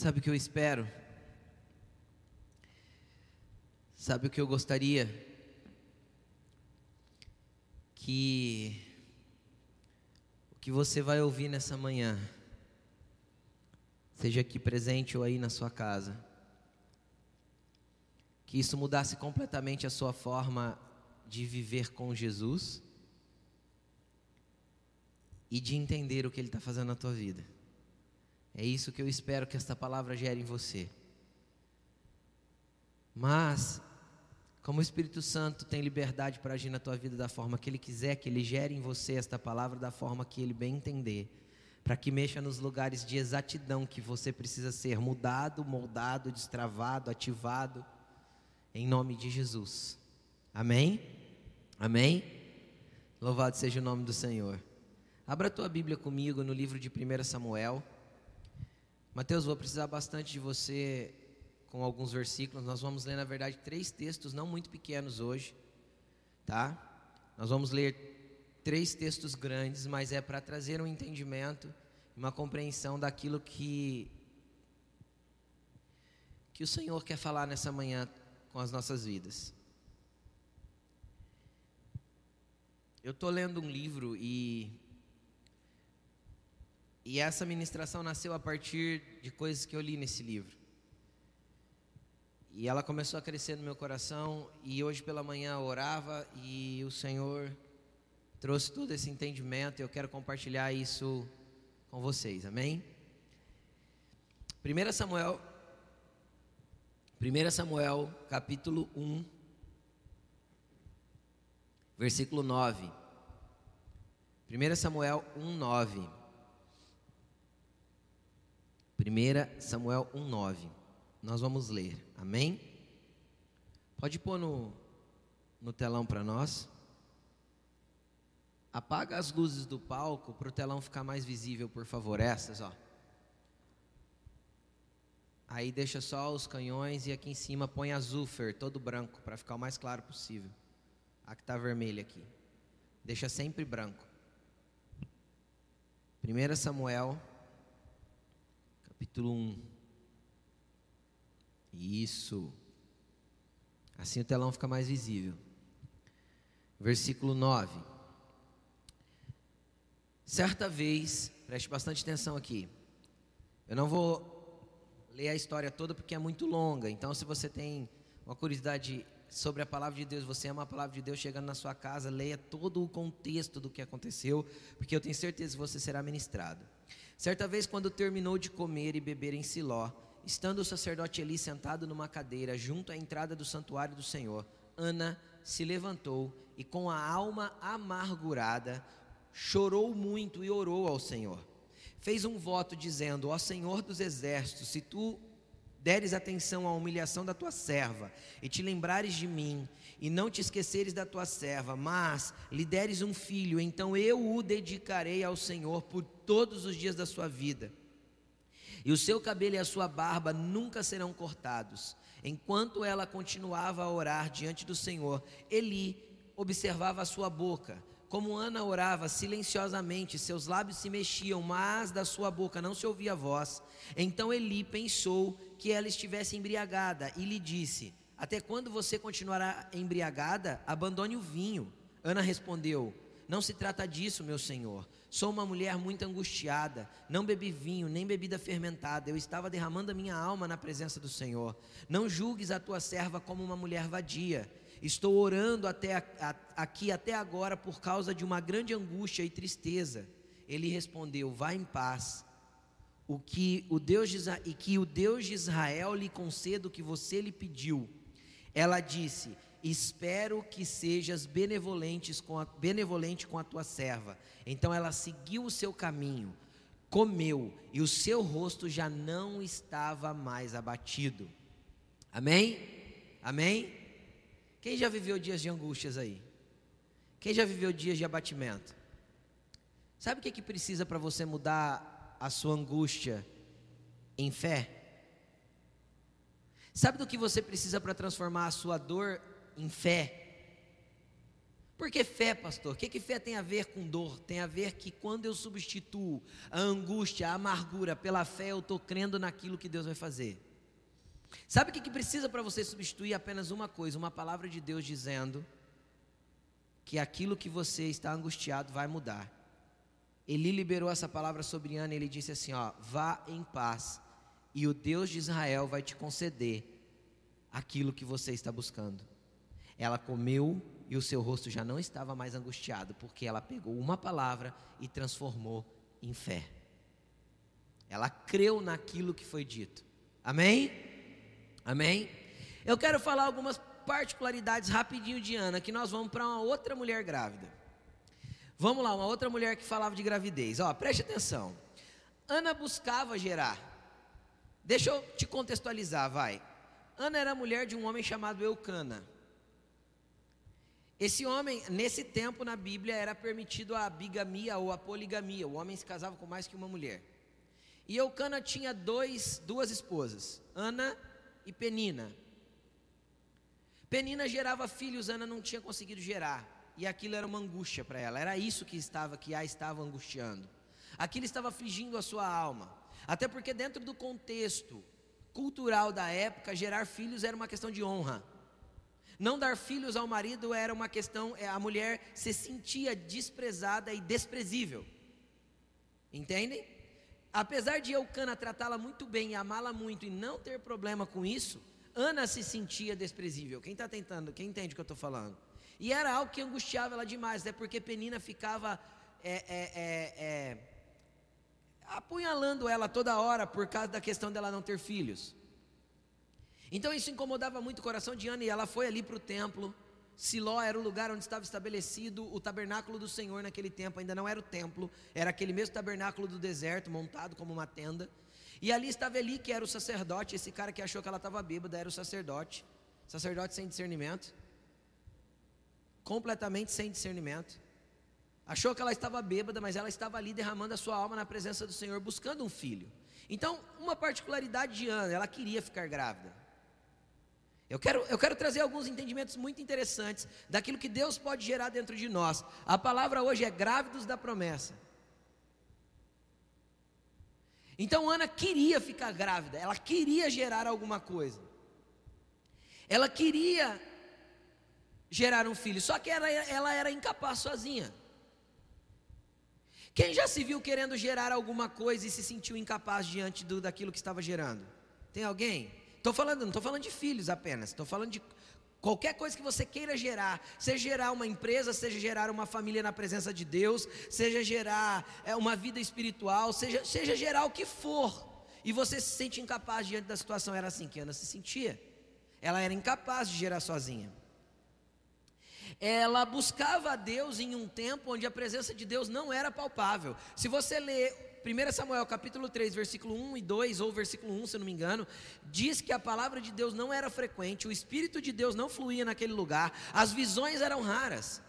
Sabe o que eu espero? Sabe o que eu gostaria? Que o que você vai ouvir nessa manhã, seja aqui presente ou aí na sua casa, que isso mudasse completamente a sua forma de viver com Jesus e de entender o que Ele está fazendo na tua vida. É isso que eu espero que esta palavra gere em você. Mas, como o Espírito Santo tem liberdade para agir na tua vida da forma que Ele quiser, que Ele gere em você esta palavra da forma que Ele bem entender, para que mexa nos lugares de exatidão que você precisa ser mudado, moldado, destravado, ativado, em nome de Jesus. Amém? Amém? Louvado seja o nome do Senhor. Abra a tua Bíblia comigo no livro de 1 Samuel. Mateus, vou precisar bastante de você com alguns versículos. Nós vamos ler, na verdade, três textos não muito pequenos hoje, tá? Nós vamos ler três textos grandes, mas é para trazer um entendimento, uma compreensão daquilo que que o Senhor quer falar nessa manhã com as nossas vidas. Eu estou lendo um livro e e essa ministração nasceu a partir de coisas que eu li nesse livro. E ela começou a crescer no meu coração. E hoje pela manhã eu orava e o Senhor trouxe todo esse entendimento. E eu quero compartilhar isso com vocês. Amém? 1 Samuel, 1 Samuel, capítulo 1, versículo 9. 1 Samuel 1, 9. 1 Samuel 1,9. Nós vamos ler, amém? Pode pôr no, no telão para nós. Apaga as luzes do palco para o telão ficar mais visível, por favor. Essas, ó. Aí deixa só os canhões e aqui em cima põe azúfer, todo branco, para ficar o mais claro possível. A que está vermelha aqui. Deixa sempre branco. 1 Samuel capítulo 1. Isso. Assim o telão fica mais visível. Versículo 9. Certa vez, preste bastante atenção aqui. Eu não vou ler a história toda porque é muito longa. Então, se você tem uma curiosidade sobre a palavra de Deus, você ama a palavra de Deus chegando na sua casa, leia todo o contexto do que aconteceu, porque eu tenho certeza que você será ministrado. Certa vez, quando terminou de comer e beber em Siló, estando o sacerdote Eli sentado numa cadeira junto à entrada do santuário do Senhor, Ana se levantou e, com a alma amargurada, chorou muito e orou ao Senhor. Fez um voto dizendo: Ó Senhor dos exércitos, se tu deres atenção à humilhação da tua serva e te lembrares de mim e não te esqueceres da tua serva, mas lhe deres um filho, então eu o dedicarei ao Senhor por todos os dias da sua vida. E o seu cabelo e a sua barba nunca serão cortados. Enquanto ela continuava a orar diante do Senhor, Eli observava a sua boca. Como Ana orava silenciosamente, seus lábios se mexiam, mas da sua boca não se ouvia voz. Então Eli pensou que ela estivesse embriagada e lhe disse: até quando você continuará embriagada? Abandone o vinho. Ana respondeu: Não se trata disso, meu senhor. Sou uma mulher muito angustiada. Não bebi vinho, nem bebida fermentada. Eu estava derramando a minha alma na presença do Senhor. Não julgues a tua serva como uma mulher vadia. Estou orando até aqui até agora por causa de uma grande angústia e tristeza. Ele respondeu: Vá em paz. O que o Deus de, e que o Deus de Israel lhe conceda o que você lhe pediu. Ela disse: Espero que sejas benevolentes com a, benevolente com a tua serva. Então ela seguiu o seu caminho, comeu, e o seu rosto já não estava mais abatido. Amém? Amém? Quem já viveu dias de angústias aí? Quem já viveu dias de abatimento? Sabe o que, é que precisa para você mudar a sua angústia em fé? Sabe do que você precisa para transformar a sua dor em fé? Por que fé, pastor? O que, que fé tem a ver com dor? Tem a ver que quando eu substituo a angústia, a amargura pela fé, eu estou crendo naquilo que Deus vai fazer. Sabe o que, que precisa para você substituir apenas uma coisa? Uma palavra de Deus dizendo que aquilo que você está angustiado vai mudar. Ele liberou essa palavra sobre Ana, ele disse assim: ó, vá em paz, e o Deus de Israel vai te conceder aquilo que você está buscando. Ela comeu e o seu rosto já não estava mais angustiado, porque ela pegou uma palavra e transformou em fé. Ela creu naquilo que foi dito. Amém? Amém? Eu quero falar algumas particularidades rapidinho de Ana, que nós vamos para uma outra mulher grávida. Vamos lá, uma outra mulher que falava de gravidez. Ó, preste atenção. Ana buscava gerar. Deixa eu te contextualizar, vai. Ana era mulher de um homem chamado Eucana. Esse homem, nesse tempo na Bíblia, era permitido a bigamia ou a poligamia. O homem se casava com mais que uma mulher. E Eucana tinha dois, duas esposas, Ana e Penina. Penina gerava filhos, Ana não tinha conseguido gerar. E aquilo era uma angústia para ela. Era isso que estava, que a estava angustiando. Aquilo estava afligindo a sua alma. Até porque dentro do contexto cultural da época, gerar filhos era uma questão de honra. Não dar filhos ao marido era uma questão, é, a mulher se sentia desprezada e desprezível. Entendem? Apesar de Eucana tratá-la muito bem e amá-la muito e não ter problema com isso, Ana se sentia desprezível. Quem está tentando, quem entende o que eu estou falando? E era algo que angustiava ela demais, até porque Penina ficava é, é, é, é, apunhalando ela toda hora por causa da questão dela não ter filhos. Então isso incomodava muito o coração de Ana e ela foi ali para o templo. Siló era o lugar onde estava estabelecido o tabernáculo do Senhor naquele tempo, ainda não era o templo, era aquele mesmo tabernáculo do deserto, montado como uma tenda. E ali estava Eli, que era o sacerdote, esse cara que achou que ela estava bêbada era o sacerdote, sacerdote sem discernimento, completamente sem discernimento. Achou que ela estava bêbada, mas ela estava ali derramando a sua alma na presença do Senhor, buscando um filho. Então, uma particularidade de Ana, ela queria ficar grávida. Eu quero, eu quero trazer alguns entendimentos muito interessantes daquilo que Deus pode gerar dentro de nós. A palavra hoje é grávidos da promessa. Então Ana queria ficar grávida, ela queria gerar alguma coisa. Ela queria gerar um filho, só que ela, ela era incapaz sozinha. Quem já se viu querendo gerar alguma coisa e se sentiu incapaz diante do, daquilo que estava gerando? Tem alguém? Estou falando, não estou falando de filhos apenas, estou falando de qualquer coisa que você queira gerar, seja gerar uma empresa, seja gerar uma família na presença de Deus, seja gerar é, uma vida espiritual, seja, seja gerar o que for, e você se sente incapaz diante da situação. Era assim que Ana se sentia. Ela era incapaz de gerar sozinha. Ela buscava a Deus em um tempo onde a presença de Deus não era palpável. Se você ler 1 Samuel capítulo 3, versículo 1 e 2, ou versículo 1, se não me engano, diz que a palavra de Deus não era frequente, o Espírito de Deus não fluía naquele lugar, as visões eram raras.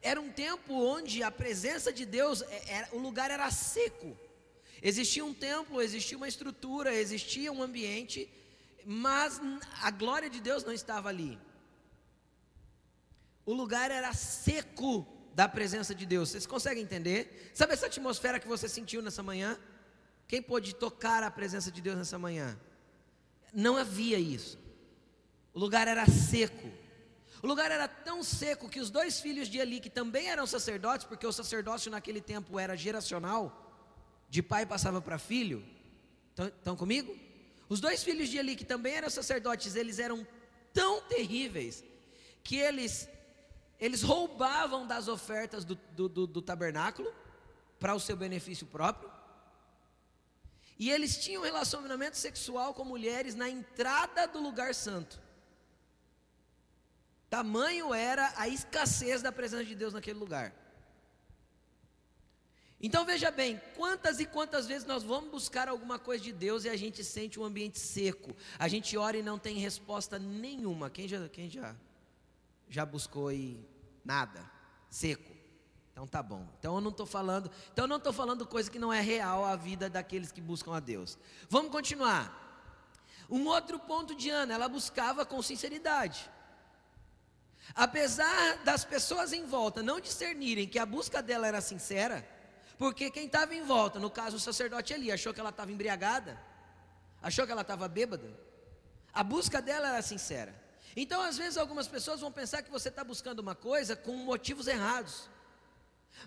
Era um tempo onde a presença de Deus, era, é, é, o lugar era seco. Existia um templo, existia uma estrutura, existia um ambiente, mas a glória de Deus não estava ali. O lugar era seco da presença de Deus. Vocês conseguem entender? Sabe essa atmosfera que você sentiu nessa manhã? Quem pôde tocar a presença de Deus nessa manhã? Não havia isso. O lugar era seco. O lugar era tão seco que os dois filhos de Eli, que também eram sacerdotes, porque o sacerdócio naquele tempo era geracional, de pai passava para filho. Estão comigo? Os dois filhos de Eli, que também eram sacerdotes, eles eram tão terríveis que eles eles roubavam das ofertas do, do, do, do tabernáculo para o seu benefício próprio. E eles tinham relacionamento sexual com mulheres na entrada do lugar santo. Tamanho era a escassez da presença de Deus naquele lugar. Então veja bem, quantas e quantas vezes nós vamos buscar alguma coisa de Deus e a gente sente um ambiente seco. A gente ora e não tem resposta nenhuma. Quem já, quem já, já buscou e Nada. Seco. Então tá bom. Então eu não estou falando, então eu não estou falando coisa que não é real a vida daqueles que buscam a Deus. Vamos continuar. Um outro ponto de Ana, ela buscava com sinceridade. Apesar das pessoas em volta não discernirem que a busca dela era sincera, porque quem estava em volta, no caso o sacerdote ali, achou que ela estava embriagada, achou que ela estava bêbada, a busca dela era sincera. Então, às vezes, algumas pessoas vão pensar que você está buscando uma coisa com motivos errados.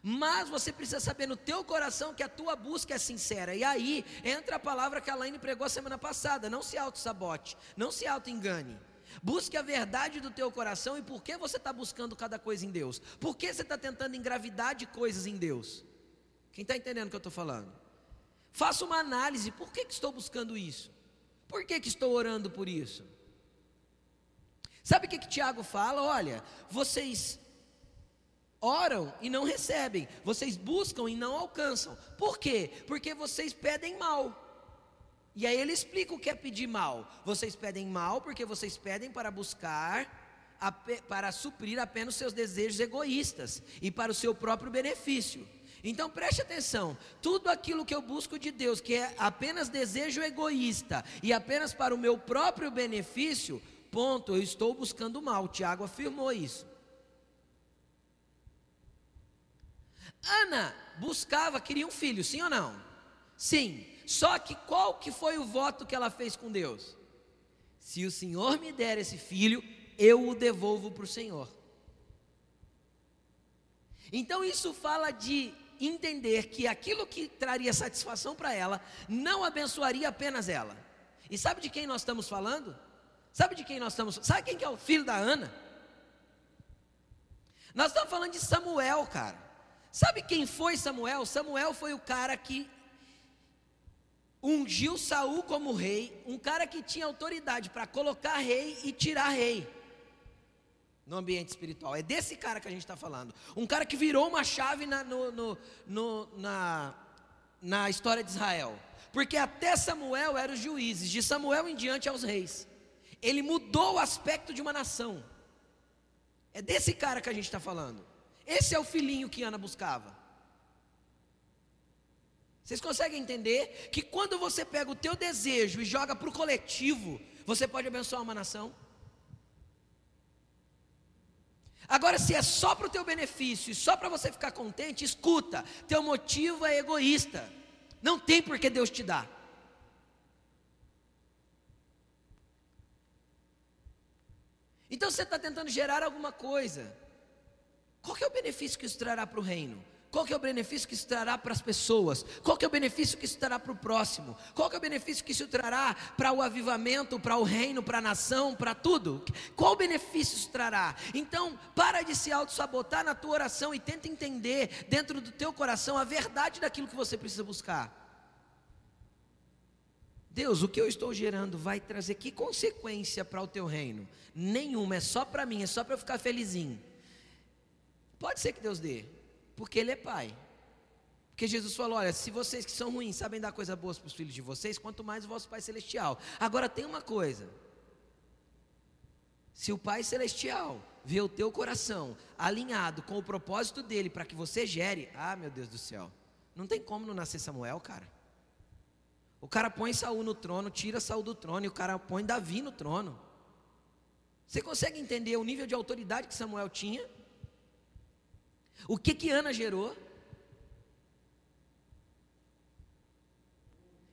Mas você precisa saber no teu coração que a tua busca é sincera. E aí entra a palavra que a Laine pregou semana passada: não se auto-sabote, não se auto-engane. Busque a verdade do teu coração e por que você está buscando cada coisa em Deus? Por que você está tentando engravidar de coisas em Deus? Quem está entendendo o que eu estou falando? Faça uma análise: por que, que estou buscando isso? Por que, que estou orando por isso? Sabe o que, que Tiago fala? Olha, vocês oram e não recebem, vocês buscam e não alcançam. Por quê? Porque vocês pedem mal. E aí ele explica o que é pedir mal. Vocês pedem mal porque vocês pedem para buscar, para suprir apenas seus desejos egoístas e para o seu próprio benefício. Então preste atenção: tudo aquilo que eu busco de Deus, que é apenas desejo egoísta e apenas para o meu próprio benefício, ponto, eu estou buscando mal. Tiago afirmou isso. Ana buscava, queria um filho, sim ou não? Sim. Só que qual que foi o voto que ela fez com Deus? Se o Senhor me der esse filho, eu o devolvo para o Senhor. Então isso fala de entender que aquilo que traria satisfação para ela não abençoaria apenas ela. E sabe de quem nós estamos falando? Sabe de quem nós estamos? Sabe quem que é o filho da Ana? Nós estamos falando de Samuel, cara. Sabe quem foi Samuel? Samuel foi o cara que ungiu Saul como rei, um cara que tinha autoridade para colocar rei e tirar rei no ambiente espiritual. É desse cara que a gente está falando. Um cara que virou uma chave na, no, no, no, na, na história de Israel. Porque até Samuel eram os juízes, de Samuel em diante aos reis ele mudou o aspecto de uma nação. É desse cara que a gente está falando. Esse é o filhinho que Ana buscava. Vocês conseguem entender que quando você pega o teu desejo e joga para o coletivo, você pode abençoar uma nação? Agora, se é só para o teu benefício e só para você ficar contente, escuta, teu motivo é egoísta. Não tem por que Deus te dar. Então você está tentando gerar alguma coisa. Qual é o benefício que isso trará para o reino? Qual é o benefício que isso trará para as pessoas? Qual é o benefício que isso trará para o próximo? Qual é o benefício que isso trará para o avivamento, para o reino, para a nação, para tudo? Qual o benefício isso trará? Então, para de se auto-sabotar na tua oração e tenta entender dentro do teu coração a verdade daquilo que você precisa buscar. Deus, o que eu estou gerando vai trazer que consequência para o teu reino? Nenhuma, é só para mim, é só para eu ficar felizinho. Pode ser que Deus dê, porque Ele é Pai. Porque Jesus falou: olha, se vocês que são ruins sabem dar coisas boas para os filhos de vocês, quanto mais o vosso Pai Celestial. Agora tem uma coisa: se o Pai Celestial vê o teu coração alinhado com o propósito dele para que você gere, ah, meu Deus do céu, não tem como não nascer Samuel, cara. O cara põe Saul no trono, tira Saul do trono e o cara põe Davi no trono. Você consegue entender o nível de autoridade que Samuel tinha? O que que Ana gerou?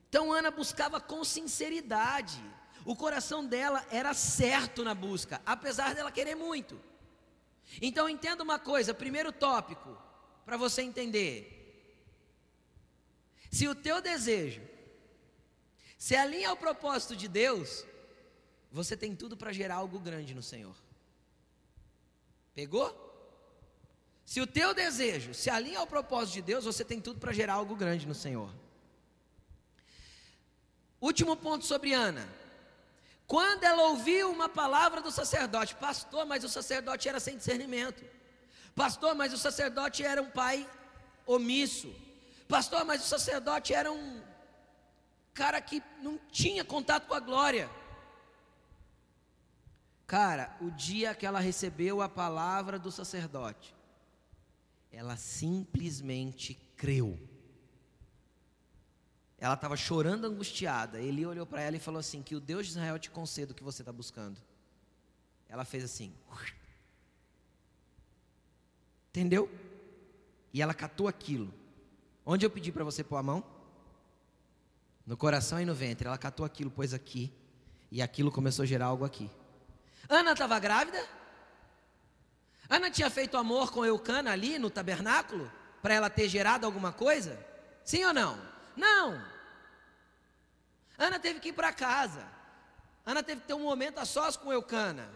Então Ana buscava com sinceridade. O coração dela era certo na busca, apesar dela querer muito. Então entenda uma coisa, primeiro tópico, para você entender. Se o teu desejo se alinha ao propósito de Deus, você tem tudo para gerar algo grande no Senhor. Pegou? Se o teu desejo se alinha ao propósito de Deus, você tem tudo para gerar algo grande no Senhor. Último ponto sobre Ana. Quando ela ouviu uma palavra do sacerdote, pastor, mas o sacerdote era sem discernimento. Pastor, mas o sacerdote era um pai omisso. Pastor, mas o sacerdote era um cara que não tinha contato com a glória. Cara, o dia que ela recebeu a palavra do sacerdote, ela simplesmente creu. Ela estava chorando angustiada. Ele olhou para ela e falou assim: Que o Deus de Israel te conceda o que você está buscando. Ela fez assim. Entendeu? E ela catou aquilo. Onde eu pedi para você pôr a mão? No coração e no ventre. Ela catou aquilo, pôs aqui. E aquilo começou a gerar algo aqui. Ana estava grávida? Ana tinha feito amor com Eucana ali no tabernáculo? Para ela ter gerado alguma coisa? Sim ou não? Não. Ana teve que ir para casa. Ana teve que ter um momento a sós com Eucana.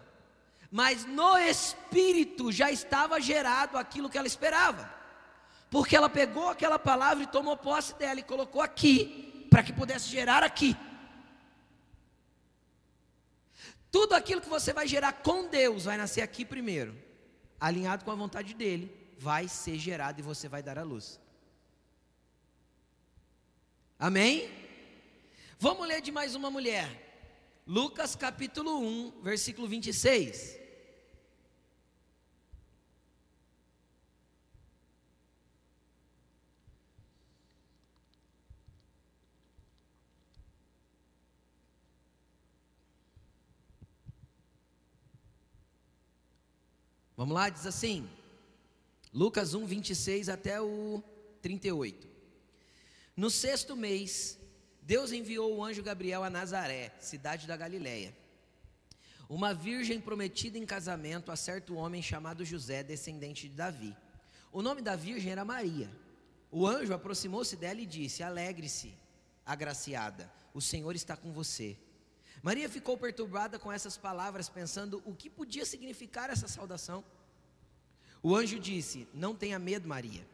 Mas no espírito já estava gerado aquilo que ela esperava. Porque ela pegou aquela palavra e tomou posse dela e colocou aqui, para que pudesse gerar aqui. Tudo aquilo que você vai gerar com Deus vai nascer aqui primeiro, alinhado com a vontade dele, vai ser gerado e você vai dar a luz. Amém? Vamos ler de mais uma mulher. Lucas capítulo 1, versículo 26. Vamos lá, diz assim, Lucas 1, 26 até o 38. No sexto mês, Deus enviou o anjo Gabriel a Nazaré, cidade da Galiléia. Uma virgem prometida em casamento a certo homem chamado José, descendente de Davi. O nome da virgem era Maria. O anjo aproximou-se dela e disse: Alegre-se, agraciada, o Senhor está com você. Maria ficou perturbada com essas palavras, pensando o que podia significar essa saudação. O anjo disse: Não tenha medo, Maria.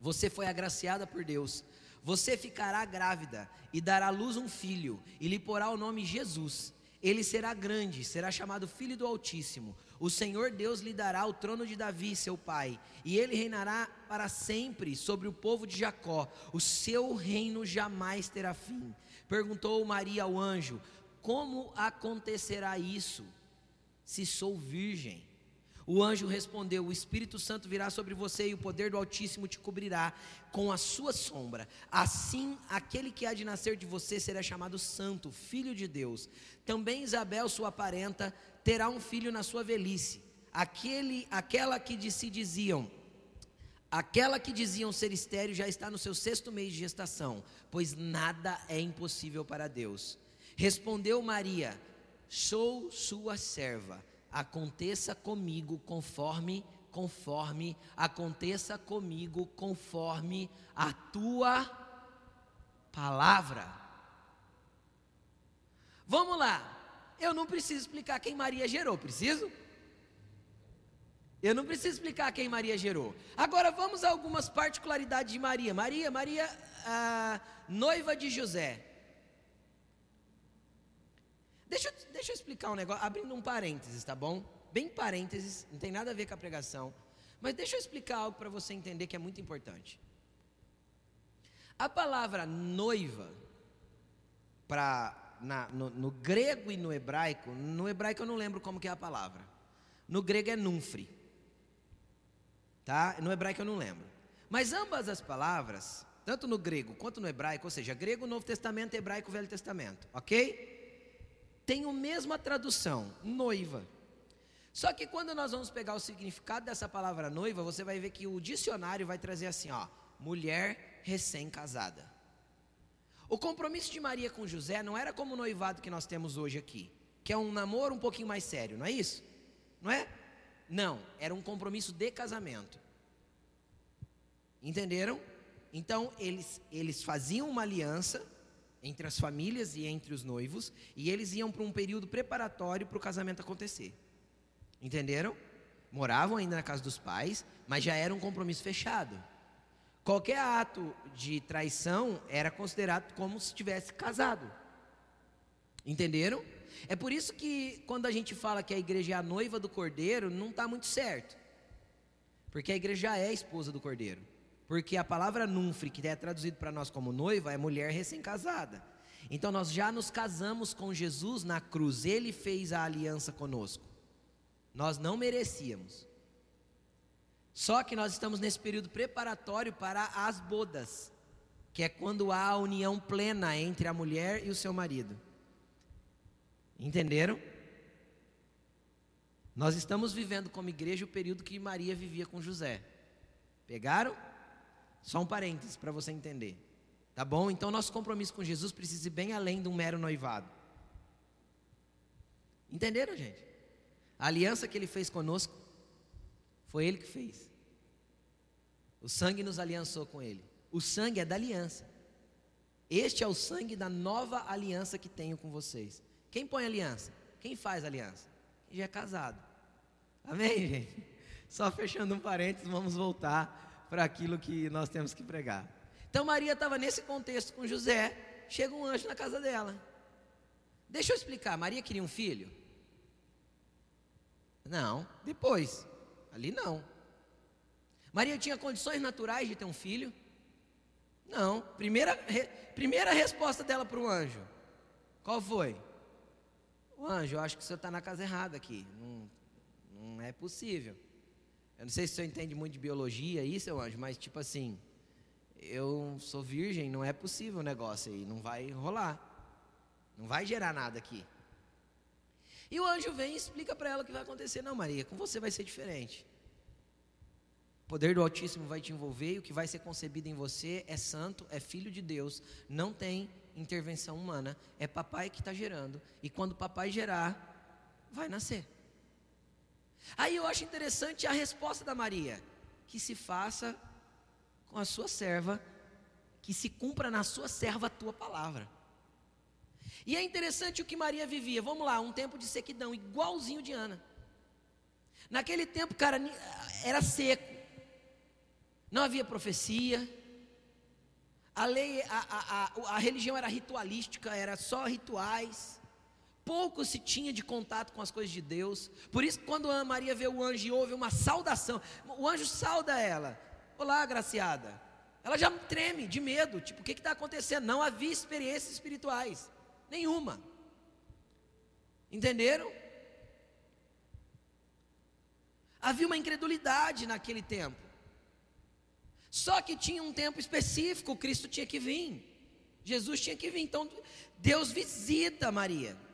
Você foi agraciada por Deus. Você ficará grávida e dará à luz um filho, e lhe porá o nome Jesus. Ele será grande, será chamado Filho do Altíssimo. O Senhor Deus lhe dará o trono de Davi, seu pai, e ele reinará para sempre sobre o povo de Jacó. O seu reino jamais terá fim. Perguntou Maria ao anjo: como acontecerá isso, se sou virgem? O anjo respondeu: O Espírito Santo virá sobre você e o poder do Altíssimo te cobrirá com a sua sombra. Assim, aquele que há de nascer de você será chamado Santo, Filho de Deus. Também Isabel, sua parenta, terá um filho na sua velhice. Aquele, aquela que de si diziam, aquela que diziam ser estéreo já está no seu sexto mês de gestação, pois nada é impossível para Deus. Respondeu Maria: Sou sua serva. Aconteça comigo conforme conforme aconteça comigo conforme a tua palavra. Vamos lá. Eu não preciso explicar quem Maria gerou, preciso? Eu não preciso explicar quem Maria gerou. Agora vamos a algumas particularidades de Maria. Maria, Maria, a noiva de José. Deixa, deixa eu explicar um negócio, abrindo um parênteses, tá bom? Bem parênteses, não tem nada a ver com a pregação. Mas deixa eu explicar algo para você entender que é muito importante. A palavra noiva, pra, na, no, no, grego e no hebraico, no hebraico eu não lembro como que é a palavra. No grego é nunfre. Tá? No hebraico eu não lembro. Mas ambas as palavras, tanto no grego quanto no hebraico, ou seja, grego Novo Testamento, hebraico Velho Testamento, ok? Tem a mesma tradução, noiva. Só que quando nós vamos pegar o significado dessa palavra noiva, você vai ver que o dicionário vai trazer assim, ó, mulher recém-casada. O compromisso de Maria com José não era como o noivado que nós temos hoje aqui, que é um namoro um pouquinho mais sério, não é isso? Não é? Não, era um compromisso de casamento. Entenderam? Então eles, eles faziam uma aliança entre as famílias e entre os noivos, e eles iam para um período preparatório para o casamento acontecer. Entenderam? Moravam ainda na casa dos pais, mas já era um compromisso fechado. Qualquer ato de traição era considerado como se tivesse casado. Entenderam? É por isso que quando a gente fala que a igreja é a noiva do cordeiro, não está muito certo. Porque a igreja já é a esposa do cordeiro. Porque a palavra nunfre, que é traduzido para nós como noiva, é mulher recém-casada. Então nós já nos casamos com Jesus na cruz, ele fez a aliança conosco. Nós não merecíamos. Só que nós estamos nesse período preparatório para as bodas, que é quando há a união plena entre a mulher e o seu marido. Entenderam? Nós estamos vivendo como igreja o período que Maria vivia com José. Pegaram? Só um parênteses para você entender. Tá bom? Então, nosso compromisso com Jesus precisa ir bem além de um mero noivado. Entenderam, gente? A aliança que ele fez conosco foi ele que fez. O sangue nos aliançou com ele. O sangue é da aliança. Este é o sangue da nova aliança que tenho com vocês. Quem põe aliança? Quem faz aliança? Quem já é casado. Amém, gente? Só fechando um parênteses, vamos voltar para aquilo que nós temos que pregar. Então Maria estava nesse contexto com José, chega um anjo na casa dela. Deixa eu explicar, Maria queria um filho? Não, depois. Ali não. Maria tinha condições naturais de ter um filho? Não. Primeira, re, primeira resposta dela para o anjo: qual foi? O anjo, eu acho que o senhor está na casa errada aqui. Não, não é possível. Eu não sei se senhor entende muito de biologia aí, seu anjo, mas tipo assim, eu sou virgem, não é possível o negócio aí, não vai rolar. Não vai gerar nada aqui. E o anjo vem e explica para ela o que vai acontecer. Não, Maria, com você vai ser diferente. O poder do Altíssimo vai te envolver e o que vai ser concebido em você é santo, é filho de Deus, não tem intervenção humana, é papai que está gerando. E quando papai gerar, vai nascer. Aí eu acho interessante a resposta da Maria: que se faça com a sua serva, que se cumpra na sua serva a tua palavra. E é interessante o que Maria vivia. Vamos lá, um tempo de sequidão, igualzinho de Ana. Naquele tempo, cara, era seco. Não havia profecia. A lei, a, a, a, a religião era ritualística, era só rituais. Pouco se tinha de contato com as coisas de Deus. Por isso, quando a Maria vê o anjo e ouve uma saudação, o anjo sauda ela. Olá, agraciada. Ela já treme de medo, tipo, o que está acontecendo? Não havia experiências espirituais. Nenhuma. Entenderam? Havia uma incredulidade naquele tempo. Só que tinha um tempo específico, Cristo tinha que vir. Jesus tinha que vir. Então, Deus visita Maria.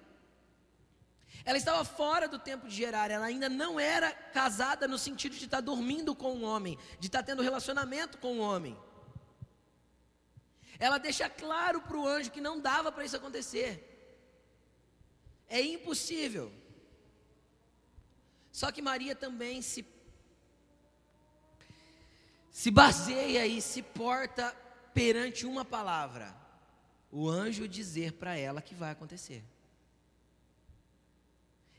Ela estava fora do tempo de gerar, ela ainda não era casada no sentido de estar dormindo com um homem, de estar tendo relacionamento com um homem. Ela deixa claro para o anjo que não dava para isso acontecer. É impossível. Só que Maria também se se baseia e se porta perante uma palavra. O anjo dizer para ela que vai acontecer.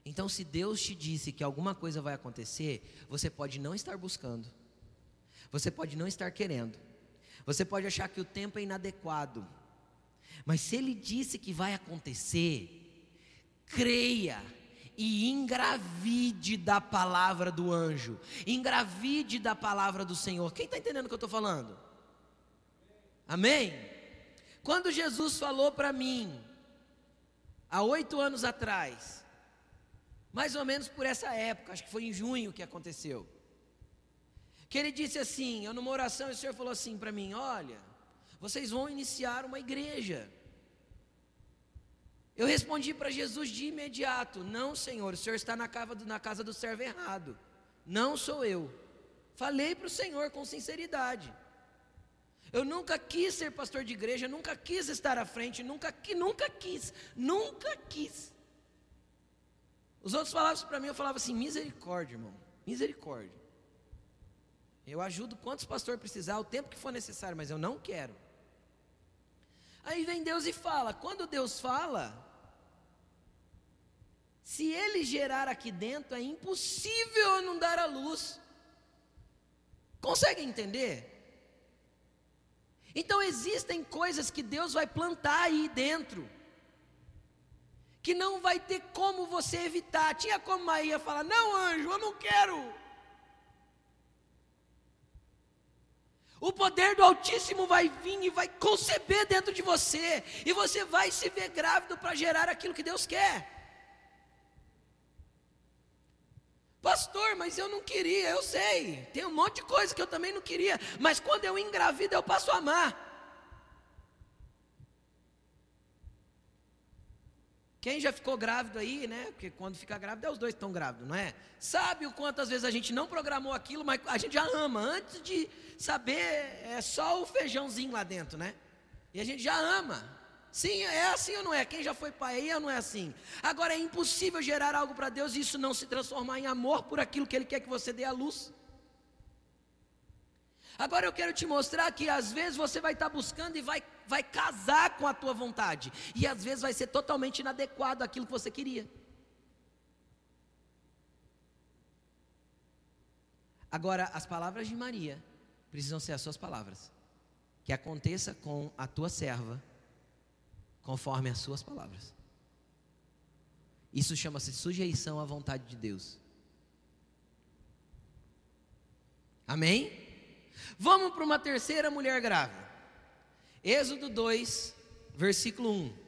Então, se Deus te disse que alguma coisa vai acontecer, você pode não estar buscando, você pode não estar querendo, você pode achar que o tempo é inadequado, mas se Ele disse que vai acontecer, creia e engravide da palavra do anjo, engravide da palavra do Senhor. Quem está entendendo o que eu estou falando? Amém? Quando Jesus falou para mim, há oito anos atrás, mais ou menos por essa época, acho que foi em junho que aconteceu. Que ele disse assim, eu numa oração, o Senhor falou assim para mim: Olha, vocês vão iniciar uma igreja. Eu respondi para Jesus de imediato: Não, Senhor, o Senhor está na casa do, na casa do servo errado. Não sou eu. Falei para o Senhor com sinceridade. Eu nunca quis ser pastor de igreja, nunca quis estar à frente, nunca, nunca quis, nunca quis. Os outros falavam para mim, eu falava assim: misericórdia, irmão, misericórdia. Eu ajudo quantos pastores precisar, o tempo que for necessário, mas eu não quero. Aí vem Deus e fala. Quando Deus fala, se Ele gerar aqui dentro, é impossível não dar a luz. Consegue entender? Então existem coisas que Deus vai plantar aí dentro, que não vai ter como você evitar. Tinha como Maria falar: Não, anjo, eu não quero. O poder do Altíssimo vai vir e vai conceber dentro de você, e você vai se ver grávido para gerar aquilo que Deus quer. Pastor, mas eu não queria, eu sei. Tem um monte de coisa que eu também não queria, mas quando eu engravido, eu passo a amar. Quem já ficou grávido aí, né? Porque quando fica grávido é os dois que estão grávidos, não é? Sabe o quanto às vezes a gente não programou aquilo, mas a gente já ama. Antes de saber, é só o feijãozinho lá dentro, né? E a gente já ama. Sim, é assim ou não é? Quem já foi pai aí ou não é assim? Agora é impossível gerar algo para Deus e isso não se transformar em amor por aquilo que Ele quer que você dê à luz. Agora eu quero te mostrar que às vezes você vai estar buscando e vai, vai casar com a tua vontade, e às vezes vai ser totalmente inadequado àquilo que você queria. Agora, as palavras de Maria precisam ser as suas palavras. Que aconteça com a tua serva, conforme as suas palavras. Isso chama-se sujeição à vontade de Deus. Amém? Vamos para uma terceira mulher grávida. Êxodo 2, versículo 1.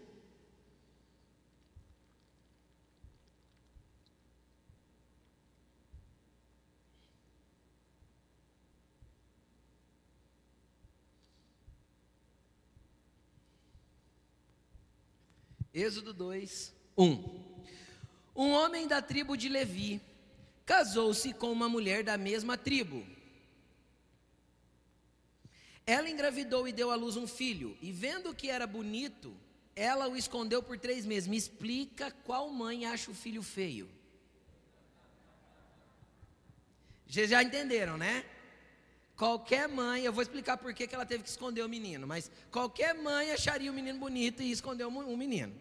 Êxodo 2, 1. Um homem da tribo de Levi casou-se com uma mulher da mesma tribo ela engravidou e deu à luz um filho, e vendo que era bonito, ela o escondeu por três meses. Me explica qual mãe acha o filho feio. Vocês já entenderam, né? Qualquer mãe, eu vou explicar por que ela teve que esconder o menino, mas qualquer mãe acharia o menino bonito e escondeu um menino.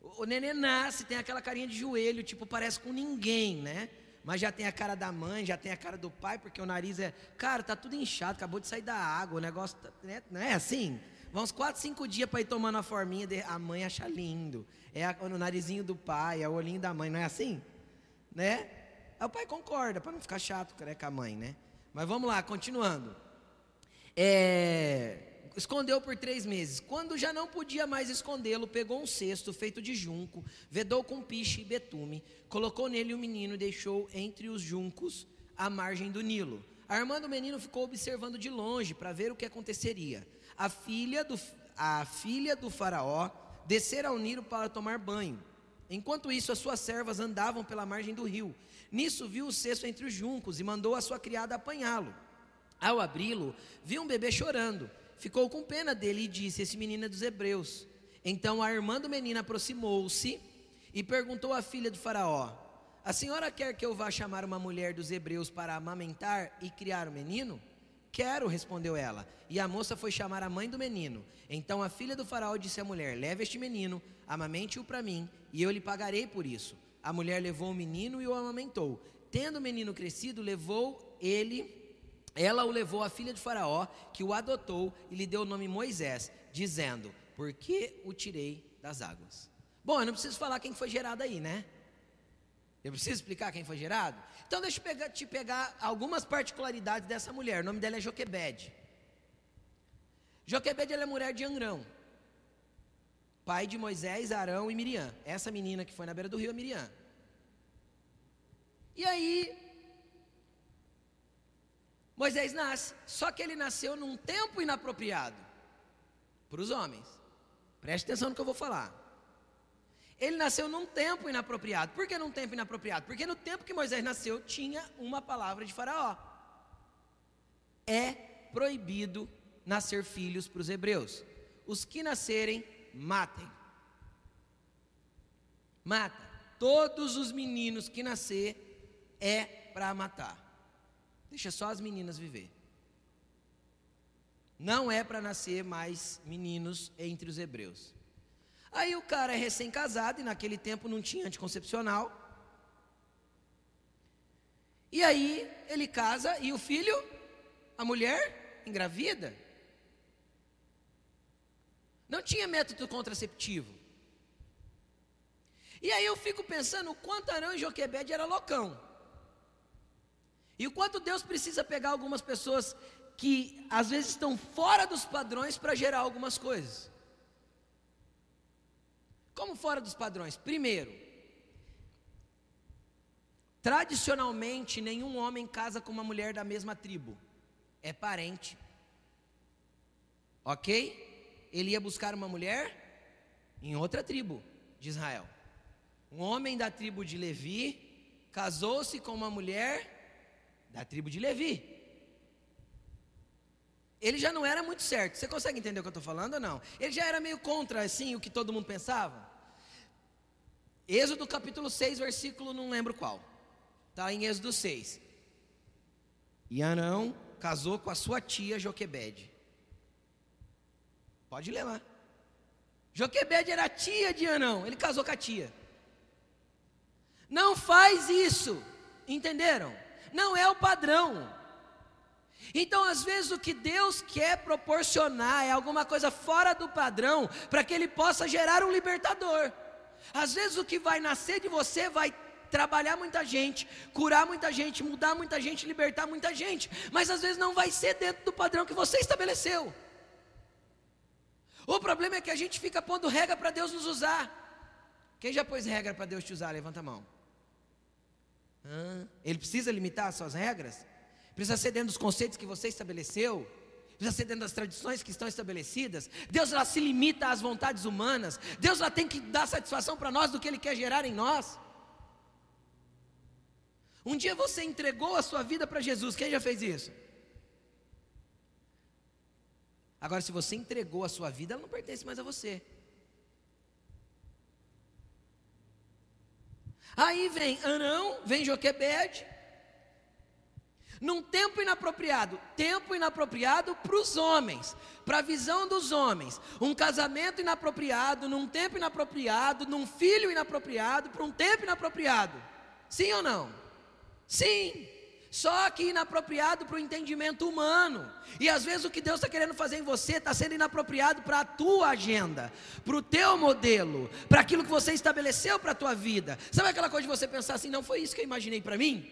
O neném nasce, tem aquela carinha de joelho, tipo, parece com ninguém, né? Mas já tem a cara da mãe, já tem a cara do pai, porque o nariz é. Cara, tá tudo inchado, acabou de sair da água, o negócio. Tá, né? Não é assim? Vamos quatro, cinco dias para ir tomando a forminha, de, a mãe acha lindo. É a, o narizinho do pai, é o olhinho da mãe, não é assim? Né? Aí o pai concorda, para não ficar chato né, com a mãe, né? Mas vamos lá, continuando. É escondeu por três meses. Quando já não podia mais escondê-lo, pegou um cesto feito de junco, vedou com piche e betume, colocou nele o menino e deixou entre os juncos à margem do Nilo. Armando o menino ficou observando de longe para ver o que aconteceria. A filha do, a filha do faraó descera ao Nilo para tomar banho. Enquanto isso, as suas servas andavam pela margem do rio. Nisso viu o cesto entre os juncos e mandou a sua criada apanhá-lo. Ao abri-lo, viu um bebê chorando ficou com pena dele e disse: Esse menino é dos hebreus. Então a irmã do menino aproximou-se e perguntou à filha do Faraó: A senhora quer que eu vá chamar uma mulher dos hebreus para amamentar e criar o menino? Quero, respondeu ela. E a moça foi chamar a mãe do menino. Então a filha do faraó disse à mulher: Leve este menino, amamente-o para mim, e eu lhe pagarei por isso. A mulher levou o menino e o amamentou. Tendo o menino crescido, levou ele ela o levou à filha de Faraó, que o adotou e lhe deu o nome Moisés, dizendo: Por que o tirei das águas? Bom, eu não preciso falar quem foi gerado aí, né? Eu preciso explicar quem foi gerado? Então, deixa eu pegar, te pegar algumas particularidades dessa mulher. O nome dela é Joquebede. Joquebede é mulher de Angrão, pai de Moisés, Arão e Miriam. Essa menina que foi na beira do rio é Miriam. E aí, Moisés nasce, só que ele nasceu num tempo inapropriado para os homens. Preste atenção no que eu vou falar. Ele nasceu num tempo inapropriado. Por que num tempo inapropriado? Porque no tempo que Moisés nasceu tinha uma palavra de Faraó. É proibido nascer filhos para os hebreus. Os que nascerem, matem. Mata. Todos os meninos que nascer é para matar. Deixa só as meninas viver. Não é para nascer mais meninos entre os hebreus. Aí o cara é recém-casado e naquele tempo não tinha anticoncepcional. E aí ele casa e o filho, a mulher, engravida. Não tinha método contraceptivo. E aí eu fico pensando o quanto Arão e Joquebede era loucão. E o quanto Deus precisa pegar algumas pessoas que às vezes estão fora dos padrões para gerar algumas coisas. Como fora dos padrões? Primeiro, tradicionalmente nenhum homem casa com uma mulher da mesma tribo, é parente. Ok? Ele ia buscar uma mulher em outra tribo, de Israel. Um homem da tribo de Levi casou-se com uma mulher da tribo de Levi. Ele já não era muito certo. Você consegue entender o que eu estou falando ou não? Ele já era meio contra, assim, o que todo mundo pensava. Êxodo capítulo 6, versículo não lembro qual. Está em Êxodo 6. E Arão casou com a sua tia Joquebede. Pode ler lá. Joquebede era tia de Anão, ele casou com a tia. Não faz isso, entenderam? Não é o padrão. Então, às vezes, o que Deus quer proporcionar é alguma coisa fora do padrão, para que Ele possa gerar um libertador. Às vezes, o que vai nascer de você vai trabalhar muita gente, curar muita gente, mudar muita gente, libertar muita gente, mas às vezes não vai ser dentro do padrão que você estabeleceu. O problema é que a gente fica pondo regra para Deus nos usar. Quem já pôs regra para Deus te usar? Levanta a mão. Ele precisa limitar as suas regras? Precisa ser dentro dos conceitos que você estabeleceu? Precisa ser dentro das tradições que estão estabelecidas? Deus ela se limita às vontades humanas? Deus ela tem que dar satisfação para nós do que Ele quer gerar em nós? Um dia você entregou a sua vida para Jesus, quem já fez isso? Agora, se você entregou a sua vida, ela não pertence mais a você. Aí vem Anão, vem Joquebede, num tempo inapropriado, tempo inapropriado para os homens, para a visão dos homens, um casamento inapropriado, num tempo inapropriado, num filho inapropriado, para um tempo inapropriado, sim ou não? Sim, só que inapropriado para o entendimento humano. E às vezes o que Deus está querendo fazer em você está sendo inapropriado para a tua agenda, para o teu modelo, para aquilo que você estabeleceu para a tua vida. Sabe aquela coisa de você pensar assim, não foi isso que eu imaginei para mim?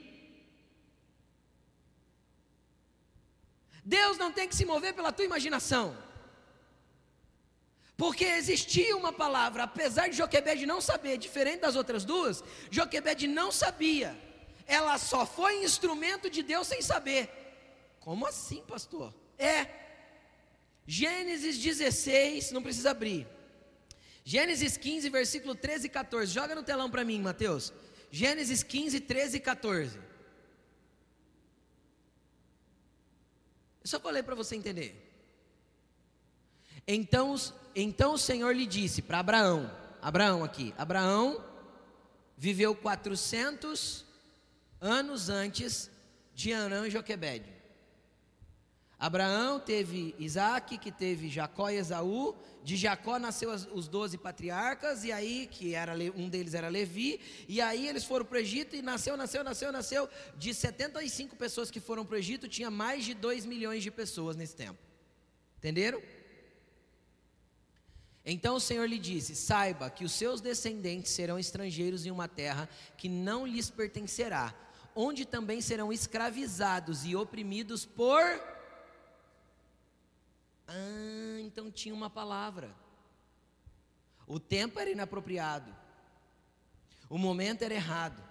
Deus não tem que se mover pela tua imaginação. Porque existia uma palavra, apesar de Joquebede não saber, diferente das outras duas, Joquebede não sabia ela só foi instrumento de Deus sem saber. Como assim, pastor? É. Gênesis 16, não precisa abrir. Gênesis 15, versículo 13 e 14. Joga no telão para mim, Mateus. Gênesis 15, 13 e 14. Eu só falei para você entender. Então, então o Senhor lhe disse para Abraão, Abraão aqui, Abraão viveu 400 anos antes de Anã e Joquebede. Abraão teve Isaac, que teve Jacó e Esaú, de Jacó nasceu os doze patriarcas, e aí, que era um deles era Levi, e aí eles foram para o Egito, e nasceu, nasceu, nasceu, nasceu, de 75 pessoas que foram para o Egito, tinha mais de 2 milhões de pessoas nesse tempo. Entenderam? Então o Senhor lhe disse: Saiba que os seus descendentes serão estrangeiros em uma terra que não lhes pertencerá onde também serão escravizados e oprimidos por. Ah, então tinha uma palavra. O tempo era inapropriado. O momento era errado.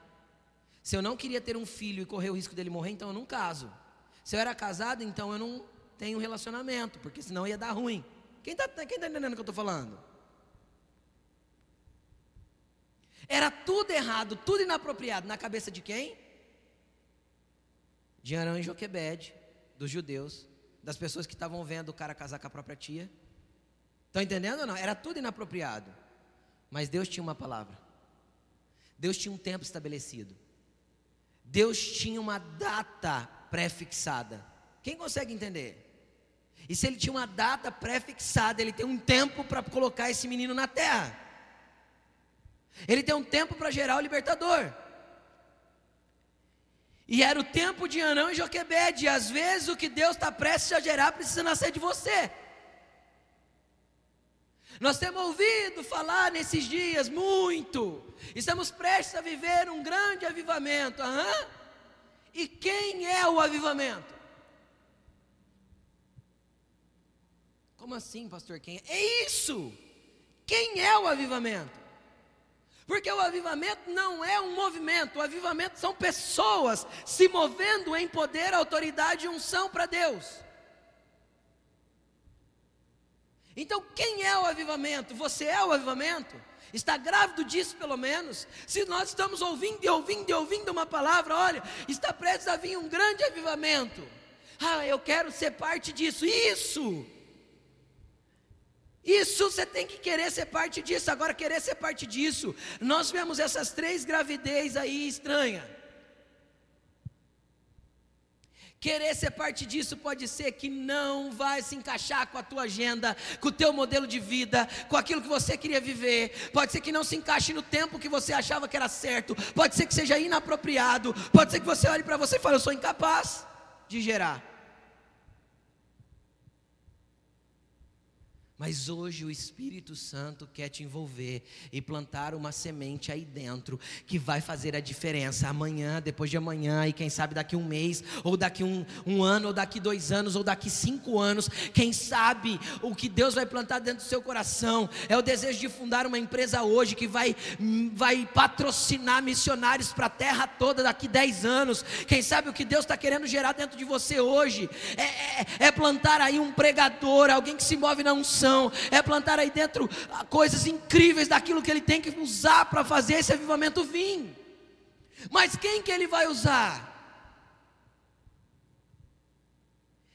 Se eu não queria ter um filho e correr o risco dele morrer, então eu não caso. Se eu era casado, então eu não tenho relacionamento, porque senão ia dar ruim. Quem está quem tá entendendo o que eu estou falando? Era tudo errado, tudo inapropriado. Na cabeça de quem? De Arão e Joquebede, dos judeus, das pessoas que estavam vendo o cara casar com a própria tia. Estão entendendo ou não? Era tudo inapropriado. Mas Deus tinha uma palavra. Deus tinha um tempo estabelecido. Deus tinha uma data pré-fixada. Quem consegue entender? E se ele tinha uma data pré-fixada, ele tem um tempo para colocar esse menino na terra. Ele tem um tempo para gerar o libertador. E era o tempo de Anão e Joquebede. E às vezes o que Deus está prestes a gerar precisa nascer de você. Nós temos ouvido falar nesses dias muito. Estamos prestes a viver um grande avivamento. Aham. E quem é o avivamento? Como assim, pastor? Quem é? é isso! Quem é o avivamento? Porque o avivamento não é um movimento, o avivamento são pessoas se movendo em poder, autoridade e unção para Deus. Então, quem é o avivamento? Você é o avivamento? Está grávido disso, pelo menos? Se nós estamos ouvindo e ouvindo e ouvindo uma palavra, olha, está prestes a vir um grande avivamento. Ah, eu quero ser parte disso. Isso! Isso você tem que querer ser parte disso. Agora, querer ser parte disso. Nós vemos essas três gravidez aí estranhas. Querer ser parte disso pode ser que não vai se encaixar com a tua agenda, com o teu modelo de vida, com aquilo que você queria viver. Pode ser que não se encaixe no tempo que você achava que era certo. Pode ser que seja inapropriado. Pode ser que você olhe para você e fale: Eu sou incapaz de gerar. Mas hoje o Espírito Santo quer te envolver e plantar uma semente aí dentro que vai fazer a diferença amanhã, depois de amanhã, e quem sabe daqui um mês, ou daqui um, um ano, ou daqui dois anos, ou daqui cinco anos. Quem sabe o que Deus vai plantar dentro do seu coração é o desejo de fundar uma empresa hoje que vai, vai patrocinar missionários para a terra toda daqui dez anos. Quem sabe o que Deus está querendo gerar dentro de você hoje é, é, é plantar aí um pregador, alguém que se move na unção é plantar aí dentro coisas incríveis daquilo que ele tem que usar para fazer esse avivamento vir. Mas quem que ele vai usar?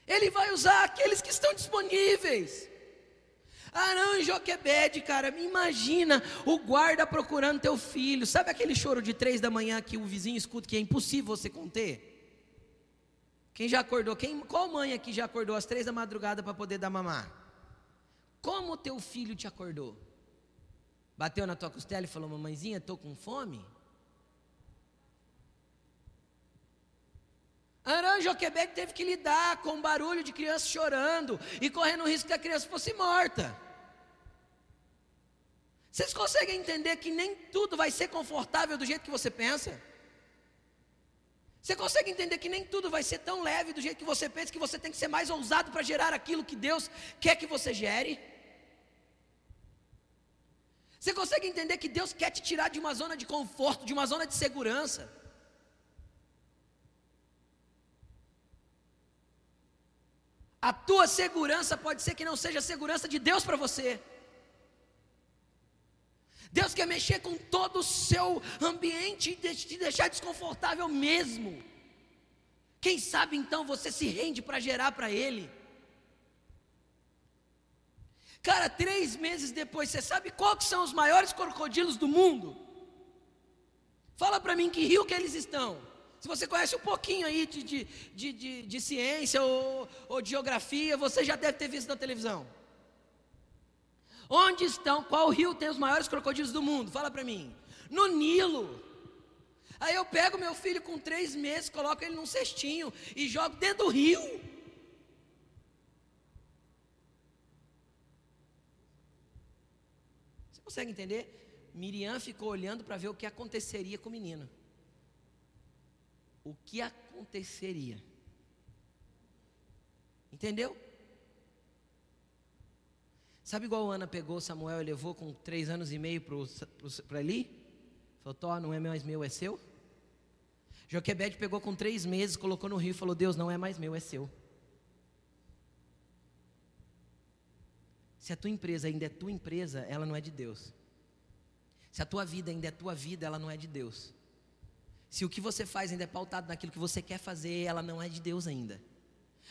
Ele vai usar aqueles que estão disponíveis. Arão Joquebede, cara, me imagina o guarda procurando teu filho. Sabe aquele choro de três da manhã que o vizinho escuta que é impossível você conter? Quem já acordou? Quem, qual mãe aqui já acordou às três da madrugada para poder dar mamar? Como o teu filho te acordou? Bateu na tua costela e falou: Mamãezinha, estou com fome? Arão Joquebed teve que lidar com o barulho de criança chorando e correndo o risco que a criança fosse morta. Vocês conseguem entender que nem tudo vai ser confortável do jeito que você pensa? Você consegue entender que nem tudo vai ser tão leve do jeito que você pensa, que você tem que ser mais ousado para gerar aquilo que Deus quer que você gere? Você consegue entender que Deus quer te tirar de uma zona de conforto, de uma zona de segurança? A tua segurança pode ser que não seja a segurança de Deus para você. Deus quer mexer com todo o seu ambiente e te deixar desconfortável mesmo. Quem sabe então você se rende para gerar para Ele. Cara, três meses depois, você sabe quais são os maiores crocodilos do mundo? Fala para mim que rio que eles estão. Se você conhece um pouquinho aí de, de, de, de, de ciência ou, ou de geografia, você já deve ter visto na televisão. Onde estão? Qual rio tem os maiores crocodilos do mundo? Fala para mim. No Nilo. Aí eu pego meu filho com três meses, coloco ele num cestinho e jogo dentro do rio. Consegue entender? Miriam ficou olhando para ver o que aconteceria com o menino. O que aconteceria? Entendeu? Sabe igual Ana pegou Samuel e levou com três anos e meio para ali? Falou, Tó, não é mais meu, é seu? Joquebede pegou com três meses, colocou no rio e falou, Deus, não é mais meu, é seu. Se a tua empresa ainda é tua empresa, ela não é de Deus. Se a tua vida ainda é tua vida, ela não é de Deus. Se o que você faz ainda é pautado naquilo que você quer fazer, ela não é de Deus ainda.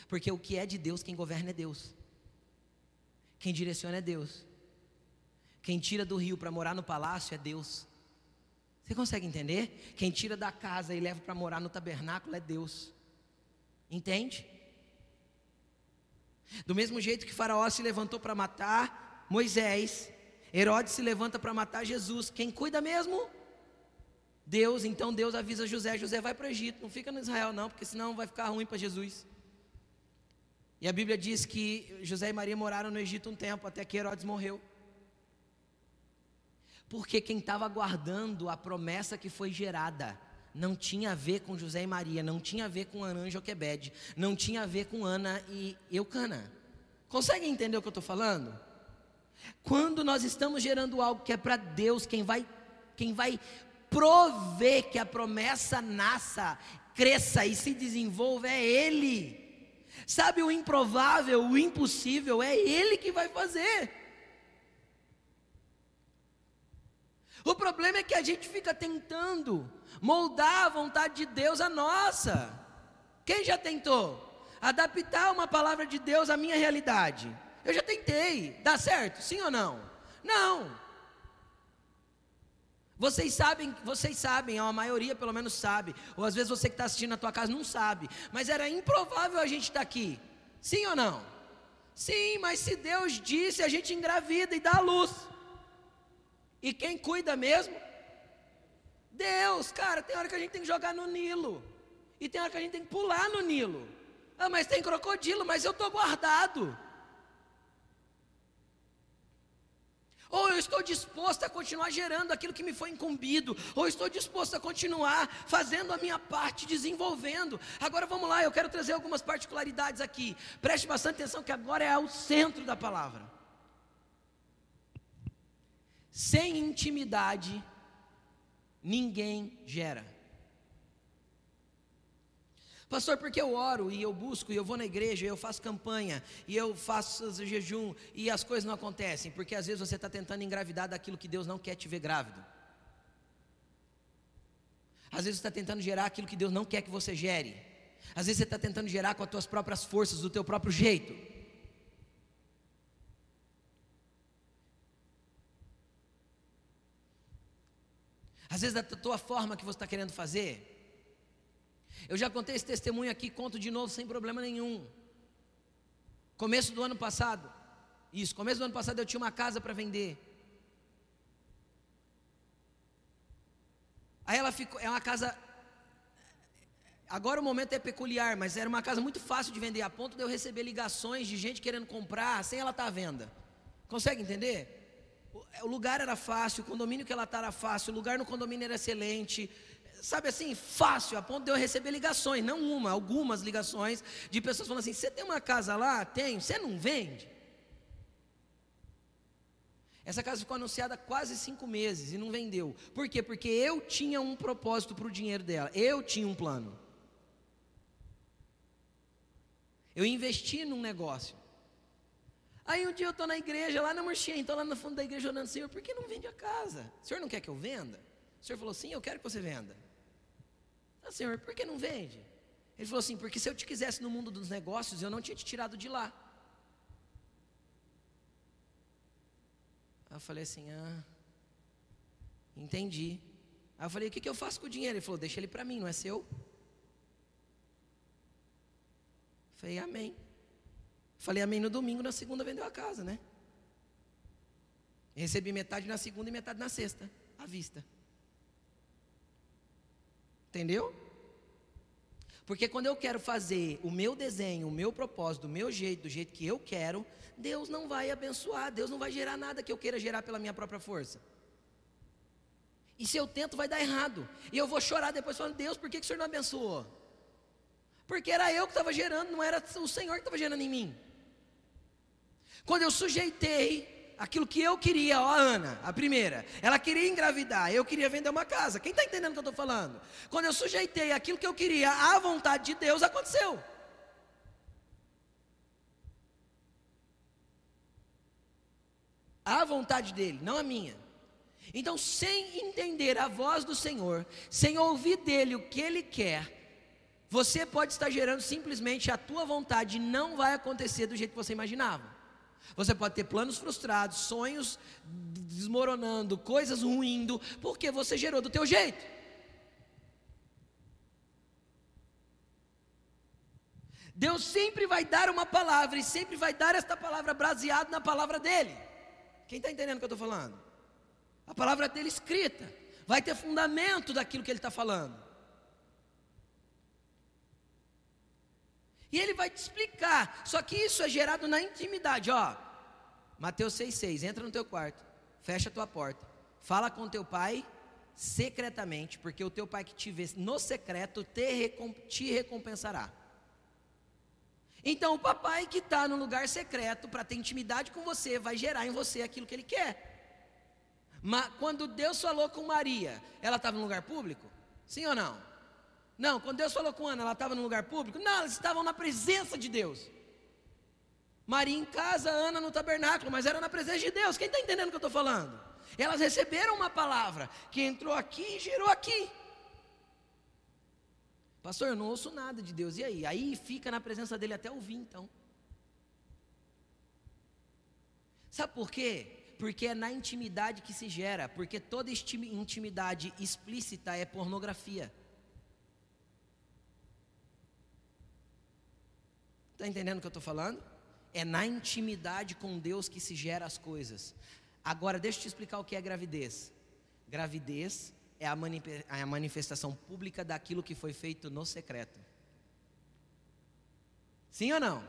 Porque o que é de Deus, quem governa é Deus. Quem direciona é Deus. Quem tira do rio para morar no palácio é Deus. Você consegue entender? Quem tira da casa e leva para morar no tabernáculo é Deus. Entende? Do mesmo jeito que Faraó se levantou para matar Moisés, Herodes se levanta para matar Jesus. Quem cuida mesmo? Deus. Então Deus avisa José: José vai para o Egito, não fica no Israel, não, porque senão vai ficar ruim para Jesus. E a Bíblia diz que José e Maria moraram no Egito um tempo, até que Herodes morreu. Porque quem estava aguardando a promessa que foi gerada não tinha a ver com José e Maria, não tinha a ver com Anã e Joquebede, não tinha a ver com Ana e Eucana. Conseguem entender o que eu estou falando? Quando nós estamos gerando algo que é para Deus, quem vai, quem vai prover que a promessa nasça, cresça e se desenvolva é Ele. Sabe o improvável, o impossível, é Ele que vai fazer. O problema é que a gente fica tentando moldar a vontade de Deus a nossa. Quem já tentou? Adaptar uma palavra de Deus à minha realidade. Eu já tentei. Dá certo? Sim ou não? Não. Vocês sabem, vocês sabem, a maioria pelo menos sabe, ou às vezes você que está assistindo na tua casa não sabe, mas era improvável a gente estar tá aqui, sim ou não? Sim, mas se Deus disse, a gente engravida e dá a luz. E quem cuida mesmo? Deus, cara, tem hora que a gente tem que jogar no Nilo, e tem hora que a gente tem que pular no Nilo. Ah, mas tem crocodilo, mas eu estou guardado. Ou eu estou disposto a continuar gerando aquilo que me foi incumbido, ou estou disposto a continuar fazendo a minha parte, desenvolvendo. Agora vamos lá, eu quero trazer algumas particularidades aqui. Preste bastante atenção que agora é o centro da palavra. Sem intimidade, ninguém gera. Pastor, porque eu oro e eu busco e eu vou na igreja, e eu faço campanha e eu faço jejum e as coisas não acontecem? Porque às vezes você está tentando engravidar daquilo que Deus não quer te ver grávido. Às vezes você está tentando gerar aquilo que Deus não quer que você gere. Às vezes você está tentando gerar com as tuas próprias forças, do teu próprio jeito. Às vezes da tua forma que você está querendo fazer. Eu já contei esse testemunho aqui, conto de novo sem problema nenhum. Começo do ano passado, isso, começo do ano passado eu tinha uma casa para vender. Aí ela ficou, é uma casa. Agora o momento é peculiar, mas era uma casa muito fácil de vender, a ponto de eu receber ligações de gente querendo comprar sem ela estar tá à venda. Consegue entender? O lugar era fácil, o condomínio que ela estava tá era fácil, o lugar no condomínio era excelente, sabe assim, fácil, a ponto de eu receber ligações, não uma, algumas ligações de pessoas falando assim: você tem uma casa lá? Tenho, você não vende? Essa casa ficou anunciada quase cinco meses e não vendeu. Por quê? Porque eu tinha um propósito para o dinheiro dela, eu tinha um plano. Eu investi num negócio. Aí um dia eu estou na igreja, lá na Murchinha, estou lá no fundo da igreja orando, Senhor, por que não vende a casa? O senhor não quer que eu venda? O senhor falou, sim, eu quero que você venda. Ah, Senhor, por que não vende? Ele falou assim: porque se eu te quisesse no mundo dos negócios, eu não tinha te tirado de lá. Aí eu falei assim: ah, entendi. Aí eu falei: o que, que eu faço com o dinheiro? Ele falou: deixa ele para mim, não é seu? Eu falei: amém. Falei amém no domingo, na segunda vendeu a casa, né? Recebi metade na segunda e metade na sexta, à vista. Entendeu? Porque quando eu quero fazer o meu desenho, o meu propósito, do meu jeito, do jeito que eu quero, Deus não vai abençoar, Deus não vai gerar nada que eu queira gerar pela minha própria força. E se eu tento, vai dar errado. E eu vou chorar depois falando, Deus, por que, que o Senhor não abençoou? Porque era eu que estava gerando, não era o Senhor que estava gerando em mim. Quando eu sujeitei aquilo que eu queria, ó, a Ana, a primeira, ela queria engravidar, eu queria vender uma casa. Quem está entendendo o que eu estou falando? Quando eu sujeitei aquilo que eu queria à vontade de Deus, aconteceu. A vontade dele, não a minha. Então, sem entender a voz do Senhor, sem ouvir dele o que ele quer, você pode estar gerando simplesmente a tua vontade e não vai acontecer do jeito que você imaginava. Você pode ter planos frustrados, sonhos desmoronando, coisas ruindo, porque você gerou do teu jeito. Deus sempre vai dar uma palavra e sempre vai dar esta palavra baseada na palavra dele. Quem está entendendo o que eu estou falando? A palavra dele escrita vai ter fundamento daquilo que ele está falando. E ele vai te explicar. Só que isso é gerado na intimidade, ó. Mateus 6,6, entra no teu quarto, fecha a tua porta, fala com teu pai secretamente, porque o teu pai que te vê no secreto te, recompensará. Então, o papai que está no lugar secreto para ter intimidade com você, vai gerar em você aquilo que ele quer. Mas quando Deus falou com Maria, ela estava no lugar público? Sim ou não? Não, quando Deus falou com Ana, ela estava num lugar público? Não, elas estavam na presença de Deus. Maria em casa, Ana no tabernáculo, mas era na presença de Deus. Quem está entendendo o que eu estou falando? Elas receberam uma palavra que entrou aqui e gerou aqui. Pastor, eu não ouço nada de Deus. E aí? Aí fica na presença dele até ouvir, então. Sabe por quê? Porque é na intimidade que se gera. Porque toda intimidade explícita é pornografia. Está entendendo o que eu estou falando? É na intimidade com Deus que se gera as coisas. Agora, deixa eu te explicar o que é gravidez. Gravidez é a, é a manifestação pública daquilo que foi feito no secreto. Sim ou não?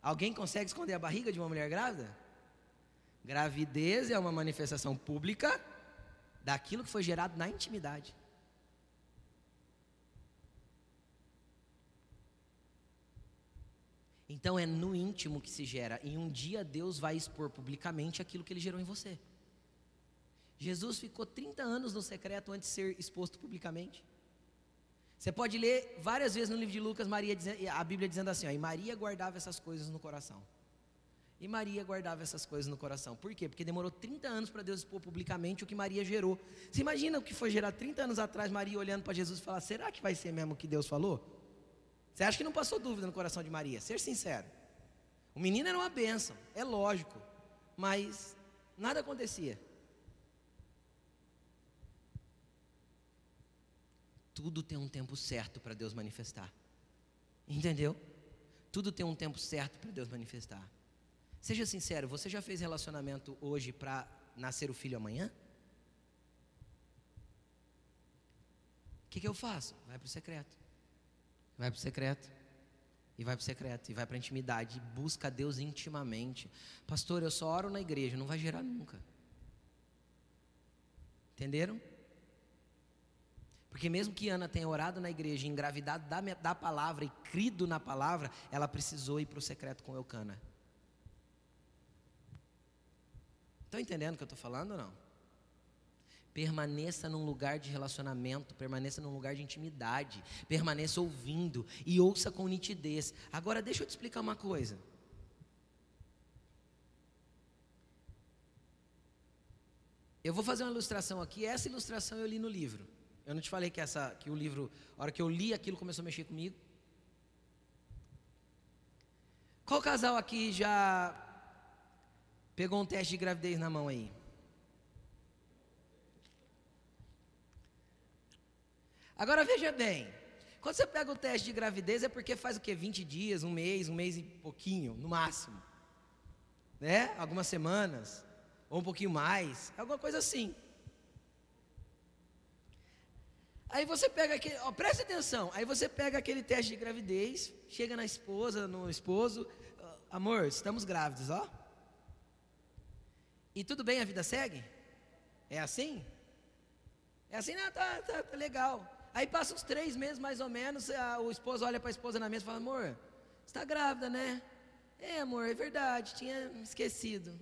Alguém consegue esconder a barriga de uma mulher grávida? Gravidez é uma manifestação pública daquilo que foi gerado na intimidade. Então é no íntimo que se gera, e um dia Deus vai expor publicamente aquilo que ele gerou em você. Jesus ficou 30 anos no secreto antes de ser exposto publicamente. Você pode ler várias vezes no livro de Lucas Maria, a Bíblia dizendo assim: ó, e Maria guardava essas coisas no coração. E Maria guardava essas coisas no coração. Por quê? Porque demorou 30 anos para Deus expor publicamente o que Maria gerou. Você imagina o que foi gerar 30 anos atrás, Maria olhando para Jesus e falar: será que vai ser mesmo o que Deus falou? Você acha que não passou dúvida no coração de Maria? Ser sincero. O menino era uma bênção, é lógico, mas nada acontecia. Tudo tem um tempo certo para Deus manifestar. Entendeu? Tudo tem um tempo certo para Deus manifestar. Seja sincero, você já fez relacionamento hoje para nascer o filho amanhã? O que, que eu faço? Vai para o secreto. Vai para o secreto. E vai para o secreto, e vai para a intimidade, e busca Deus intimamente. Pastor, eu só oro na igreja, não vai gerar nunca. Entenderam? Porque mesmo que Ana tenha orado na igreja, engravidado da, da palavra e crido na palavra, ela precisou ir para o secreto com Eucana. Estão entendendo o que eu estou falando ou não? Permaneça num lugar de relacionamento, permaneça num lugar de intimidade, permaneça ouvindo e ouça com nitidez. Agora, deixa eu te explicar uma coisa. Eu vou fazer uma ilustração aqui. Essa ilustração eu li no livro. Eu não te falei que, essa, que o livro, a hora que eu li aquilo, começou a mexer comigo. Qual casal aqui já pegou um teste de gravidez na mão aí? Agora veja bem, quando você pega o teste de gravidez é porque faz o que? 20 dias, um mês, um mês e pouquinho, no máximo. Né? Algumas semanas, ou um pouquinho mais, alguma coisa assim. Aí você pega aquele, ó, preste atenção, aí você pega aquele teste de gravidez, chega na esposa, no esposo, amor, estamos grávidos, ó. E tudo bem, a vida segue? É assim? É assim, não, tá, tá, tá legal. Aí passa uns três meses mais ou menos, a, o esposo olha para a esposa na mesa e fala: Amor, você está grávida, né? É, amor, é verdade, tinha esquecido.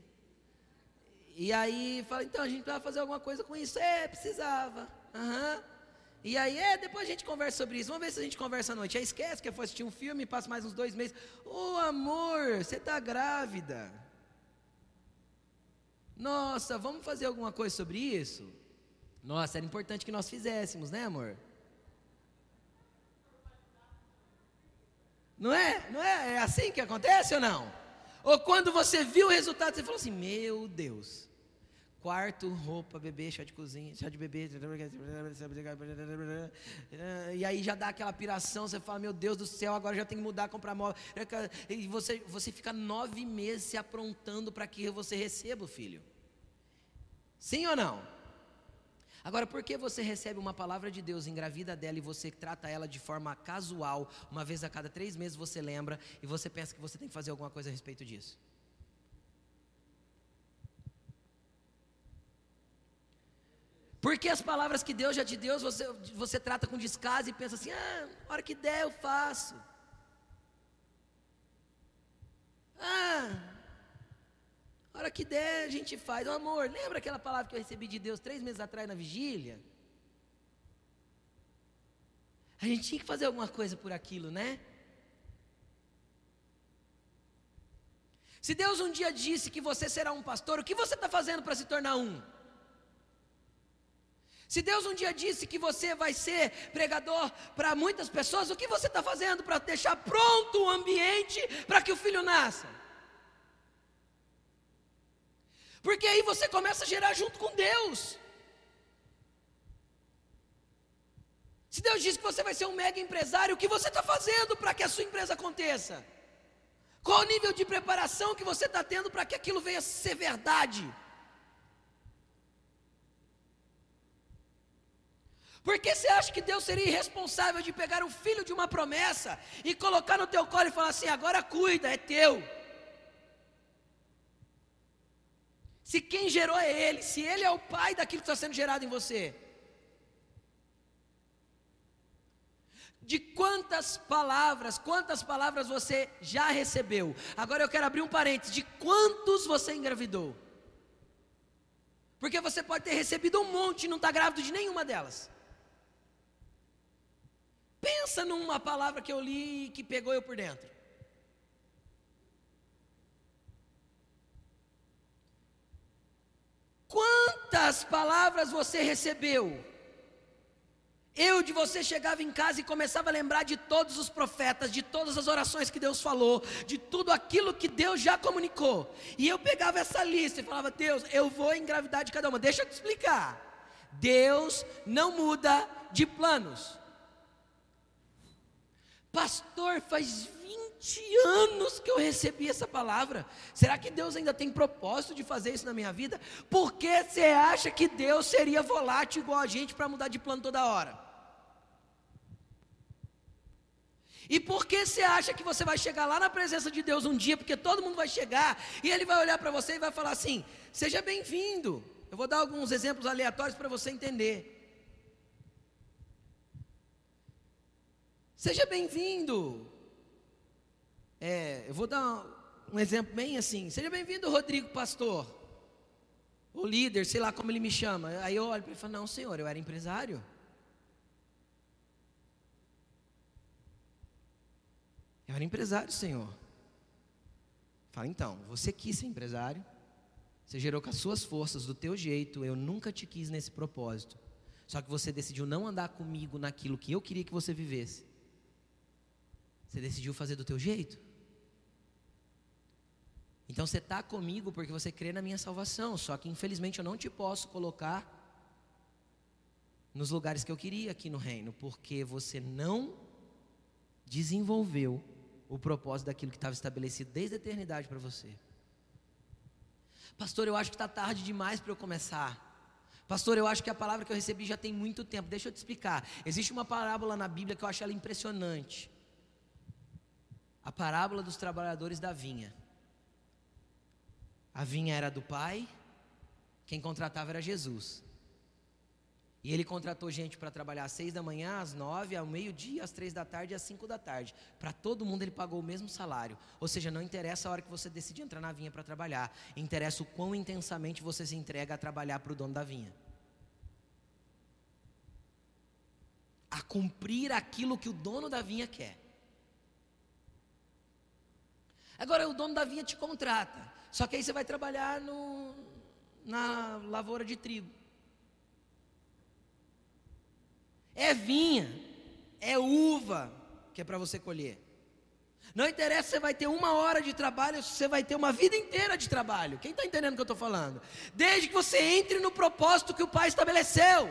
E aí fala: Então a gente precisava fazer alguma coisa com isso. É, precisava. Uhum. E aí, é, depois a gente conversa sobre isso. Vamos ver se a gente conversa à noite. Aí esquece que foi assistir um filme, passa mais uns dois meses. Ô oh, amor, você está grávida. Nossa, vamos fazer alguma coisa sobre isso? Nossa, era importante que nós fizéssemos, né, amor? Não é? Não é? É assim que acontece ou não? Ou quando você viu o resultado, você falou assim: Meu Deus. Quarto, roupa, bebê, chá de cozinha, chá de bebê. E aí já dá aquela piração, você fala, meu Deus do céu, agora já tem que mudar, comprar móvel. E você, você fica nove meses se aprontando para que você receba o filho. Sim ou não? Agora, por que você recebe uma palavra de Deus, engravida dela e você trata ela de forma casual, uma vez a cada três meses você lembra e você pensa que você tem que fazer alguma coisa a respeito disso? Porque as palavras que Deus já te deu, você, você trata com descaso e pensa assim: ah, hora que der eu faço. Ah, a hora que der, a gente faz. Oh, amor, lembra aquela palavra que eu recebi de Deus três meses atrás na vigília? a gente tinha que fazer alguma coisa por aquilo, né? Se Deus um dia disse que você será um pastor, o que você está fazendo para se tornar um? Se Deus um dia disse que você vai ser pregador para muitas pessoas, o que você está fazendo para deixar pronto o ambiente para que o filho nasça? Porque aí você começa a gerar junto com Deus. Se Deus diz que você vai ser um mega empresário, o que você está fazendo para que a sua empresa aconteça? Qual o nível de preparação que você está tendo para que aquilo venha a ser verdade? Porque você acha que Deus seria irresponsável de pegar o filho de uma promessa e colocar no teu colo e falar assim: agora cuida, é teu. Se quem gerou é Ele, se Ele é o pai daquilo que está sendo gerado em você. De quantas palavras, quantas palavras você já recebeu? Agora eu quero abrir um parênteses: de quantos você engravidou? Porque você pode ter recebido um monte e não está grávido de nenhuma delas. Pensa numa palavra que eu li que pegou eu por dentro. Quantas palavras você recebeu? Eu de você chegava em casa e começava a lembrar de todos os profetas, de todas as orações que Deus falou, de tudo aquilo que Deus já comunicou. E eu pegava essa lista e falava: Deus, eu vou engravidar de cada uma. Deixa eu te explicar. Deus não muda de planos. Pastor, faz 20 anos que eu recebi essa palavra. Será que Deus ainda tem propósito de fazer isso na minha vida? Por que você acha que Deus seria volátil igual a gente para mudar de plano toda hora? E por que você acha que você vai chegar lá na presença de Deus um dia, porque todo mundo vai chegar, e Ele vai olhar para você e vai falar assim: seja bem-vindo. Eu vou dar alguns exemplos aleatórios para você entender. Seja bem-vindo. É, eu vou dar um exemplo bem assim. Seja bem-vindo, Rodrigo Pastor. O líder, sei lá como ele me chama. Aí eu olho para ele e falo: Não, senhor, eu era empresário. Eu era empresário, senhor. Fala então, você quis ser empresário, você gerou com as suas forças, do teu jeito, eu nunca te quis nesse propósito. Só que você decidiu não andar comigo naquilo que eu queria que você vivesse. Você decidiu fazer do teu jeito. Então você está comigo porque você crê na minha salvação. Só que infelizmente eu não te posso colocar nos lugares que eu queria aqui no reino, porque você não desenvolveu o propósito daquilo que estava estabelecido desde a eternidade para você. Pastor, eu acho que está tarde demais para eu começar. Pastor, eu acho que a palavra que eu recebi já tem muito tempo. Deixa eu te explicar. Existe uma parábola na Bíblia que eu acho ela impressionante a parábola dos trabalhadores da vinha. A vinha era do pai, quem contratava era Jesus. E ele contratou gente para trabalhar às seis da manhã, às nove, ao meio-dia, às três da tarde e às cinco da tarde. Para todo mundo ele pagou o mesmo salário. Ou seja, não interessa a hora que você decide entrar na vinha para trabalhar, interessa o quão intensamente você se entrega a trabalhar para o dono da vinha. A cumprir aquilo que o dono da vinha quer. Agora o dono da vinha te contrata. Só que aí você vai trabalhar no, na lavoura de trigo. É vinha, é uva que é para você colher. Não interessa se você vai ter uma hora de trabalho, se você vai ter uma vida inteira de trabalho. Quem está entendendo o que eu estou falando? Desde que você entre no propósito que o Pai estabeleceu.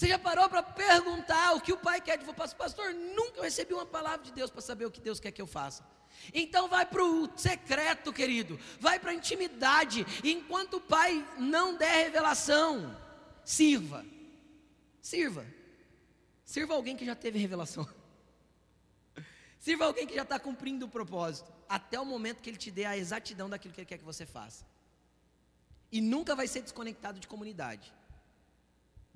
Você já parou para perguntar o que o pai quer de você? Pastor, nunca recebi uma palavra de Deus para saber o que Deus quer que eu faça. Então vai para o secreto, querido. Vai para a intimidade. enquanto o pai não der revelação, sirva. Sirva. Sirva alguém que já teve revelação. Sirva alguém que já está cumprindo o propósito. Até o momento que ele te dê a exatidão daquilo que ele quer que você faça. E nunca vai ser desconectado de comunidade.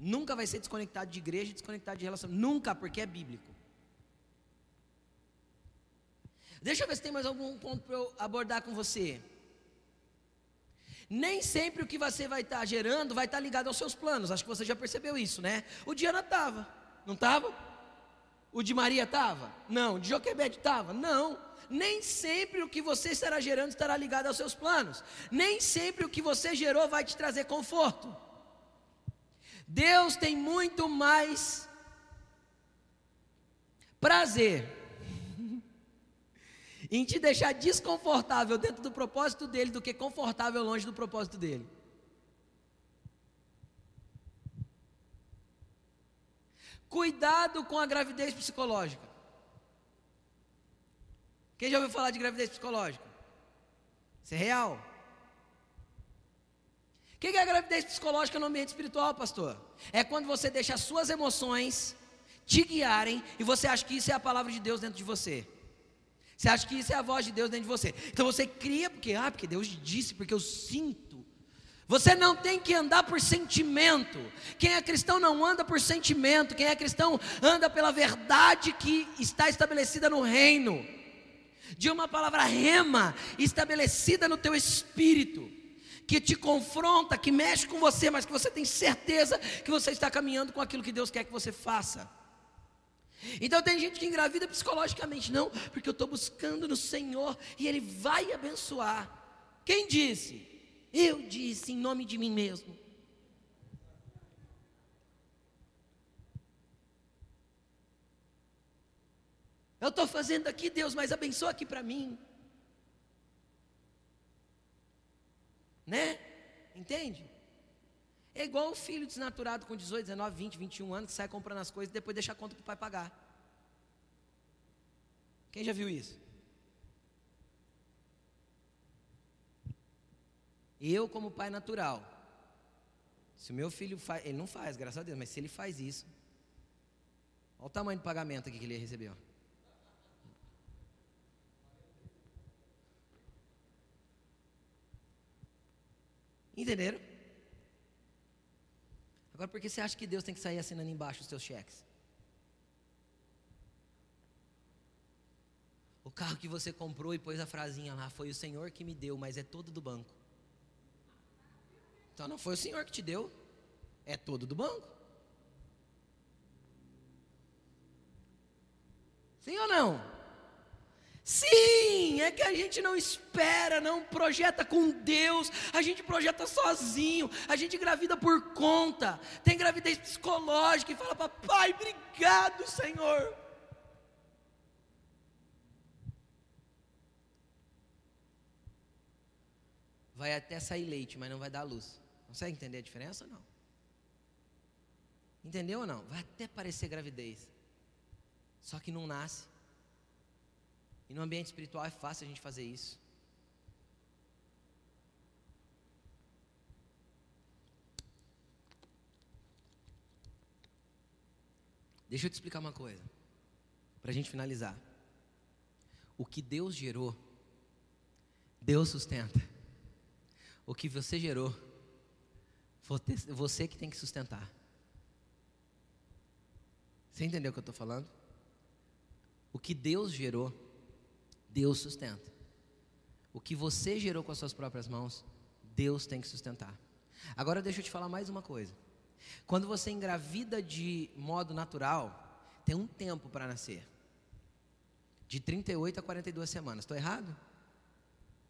Nunca vai ser desconectado de igreja, desconectado de relação. Nunca, porque é bíblico. Deixa eu ver se tem mais algum ponto para eu abordar com você. Nem sempre o que você vai estar gerando vai estar ligado aos seus planos. Acho que você já percebeu isso, né? O Diana estava, não estava? O de Maria estava? Não. O de Joquebede estava? Não. Nem sempre o que você estará gerando estará ligado aos seus planos. Nem sempre o que você gerou vai te trazer conforto. Deus tem muito mais prazer em te deixar desconfortável dentro do propósito dele do que confortável longe do propósito dele. Cuidado com a gravidez psicológica. Quem já ouviu falar de gravidez psicológica? Isso é real? Que é a gravidez psicológica no ambiente espiritual, pastor? É quando você deixa as suas emoções te guiarem e você acha que isso é a palavra de Deus dentro de você. Você acha que isso é a voz de Deus dentro de você. Então você cria porque, ah, porque Deus disse, porque eu sinto. Você não tem que andar por sentimento. Quem é cristão não anda por sentimento. Quem é cristão anda pela verdade que está estabelecida no reino. De uma palavra rema estabelecida no teu espírito, que te confronta, que mexe com você, mas que você tem certeza que você está caminhando com aquilo que Deus quer que você faça. Então tem gente que engravida psicologicamente, não, porque eu estou buscando no Senhor e Ele vai abençoar. Quem disse? Eu disse em nome de mim mesmo. Eu estou fazendo aqui, Deus, mas abençoa aqui para mim. Né? Entende? É igual o filho desnaturado com 18, 19, 20, 21 anos que sai comprando as coisas e depois deixa a conta para o pai pagar. Quem já viu isso? Eu, como pai natural, se o meu filho faz, ele não faz, graças a Deus, mas se ele faz isso, olha o tamanho do pagamento aqui que ele recebeu. Entenderam? Agora, por que você acha que Deus tem que sair assinando embaixo os seus cheques? O carro que você comprou e pôs a frasinha lá, foi o Senhor que me deu, mas é todo do banco. Então não foi o Senhor que te deu, é todo do banco. Sim ou não? Sim, é que a gente não espera, não projeta com Deus, a gente projeta sozinho, a gente gravida por conta, tem gravidez psicológica e fala, papai, obrigado, Senhor. Vai até sair leite, mas não vai dar luz. Consegue entender a diferença ou não? Entendeu ou não? Vai até parecer gravidez, só que não nasce. E no ambiente espiritual é fácil a gente fazer isso. Deixa eu te explicar uma coisa, para a gente finalizar. O que Deus gerou, Deus sustenta. O que você gerou, você que tem que sustentar. Você entendeu o que eu estou falando? O que Deus gerou, Deus sustenta. O que você gerou com as suas próprias mãos, Deus tem que sustentar. Agora deixa eu te falar mais uma coisa. Quando você engravida de modo natural, tem um tempo para nascer. De 38 a 42 semanas. Estou errado?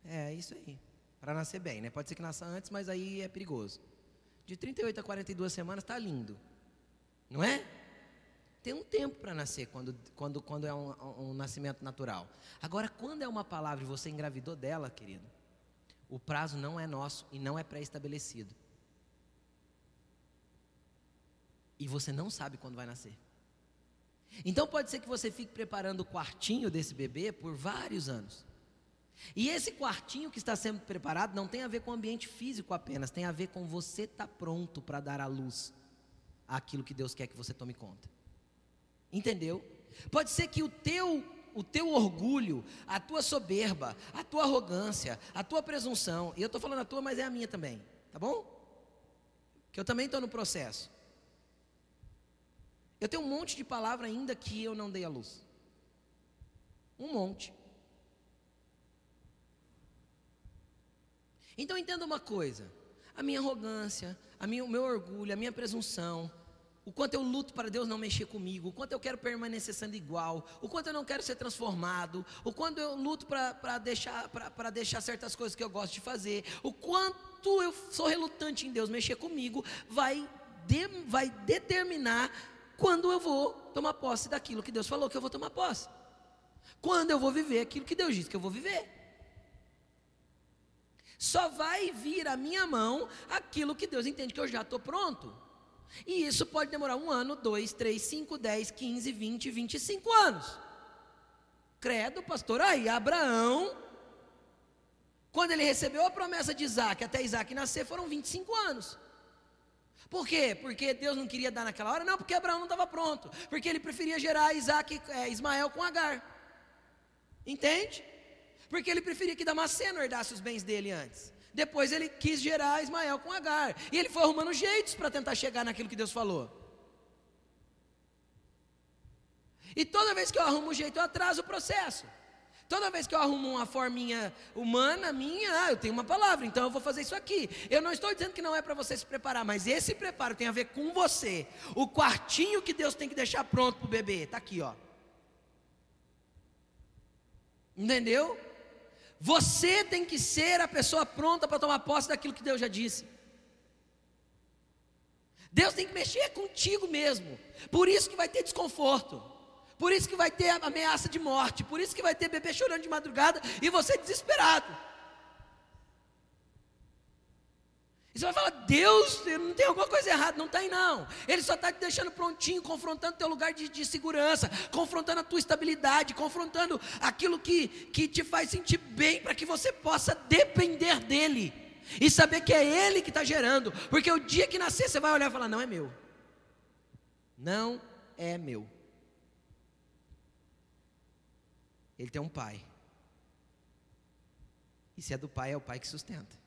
É, é isso aí. Para nascer bem, né? Pode ser que nasça antes, mas aí é perigoso. De 38 a 42 semanas está lindo. Não é? Tem um tempo para nascer quando, quando, quando é um, um, nascimento natural. Agora, quando é uma palavra e você engravidou dela, querido, o prazo não é nosso e não é pré-estabelecido. E você não sabe quando vai nascer. Então pode ser que você fique preparando o quartinho desse bebê por vários anos. E esse quartinho que está sendo preparado não tem a ver com o ambiente físico apenas, tem a ver com você estar tá pronto para dar à luz aquilo que Deus quer que você tome conta. Entendeu? Pode ser que o teu o teu orgulho, a tua soberba, a tua arrogância, a tua presunção, e eu estou falando a tua, mas é a minha também, tá bom? Que eu também estou no processo. Eu tenho um monte de palavra ainda que eu não dei à luz. Um monte. Então entenda uma coisa: a minha arrogância, a minha, o meu orgulho, a minha presunção, o quanto eu luto para Deus não mexer comigo, o quanto eu quero permanecer sendo igual, o quanto eu não quero ser transformado, o quanto eu luto para deixar, deixar certas coisas que eu gosto de fazer, o quanto eu sou relutante em Deus mexer comigo, vai, de, vai determinar quando eu vou tomar posse daquilo que Deus falou que eu vou tomar posse. Quando eu vou viver aquilo que Deus disse que eu vou viver. Só vai vir à minha mão aquilo que Deus entende que eu já estou pronto. E isso pode demorar um ano, dois, três, cinco, dez, quinze, vinte, vinte e cinco anos. Credo, pastor, aí Abraão, quando ele recebeu a promessa de Isaac, até Isaac nascer, foram 25 anos. Por quê? Porque Deus não queria dar naquela hora? Não, porque Abraão não estava pronto. Porque ele preferia gerar Isaac, é, Ismael com Agar. Entende? Porque ele preferia que Damasceno herdasse os bens dele antes. Depois ele quis gerar Ismael com Agar. E ele foi arrumando jeitos para tentar chegar naquilo que Deus falou. E toda vez que eu arrumo um jeito, eu atraso o processo. Toda vez que eu arrumo uma forminha humana minha, ah, eu tenho uma palavra, então eu vou fazer isso aqui. Eu não estou dizendo que não é para você se preparar, mas esse preparo tem a ver com você. O quartinho que Deus tem que deixar pronto para o bebê, está aqui, ó. Entendeu? Você tem que ser a pessoa pronta para tomar posse daquilo que Deus já disse. Deus tem que mexer contigo mesmo. Por isso que vai ter desconforto. Por isso que vai ter ameaça de morte. Por isso que vai ter bebê chorando de madrugada e você desesperado. E você vai falar, Deus, não tem alguma coisa errada, não tem não. Ele só está te deixando prontinho, confrontando teu lugar de, de, segurança, confrontando a tua estabilidade, confrontando aquilo que, que te faz sentir bem, para que você possa depender dEle. E saber que é Ele que está gerando. Porque o dia que nascer, você vai olhar e falar, não é meu. Não é meu. Ele tem um pai. E se é do pai, é o pai que sustenta.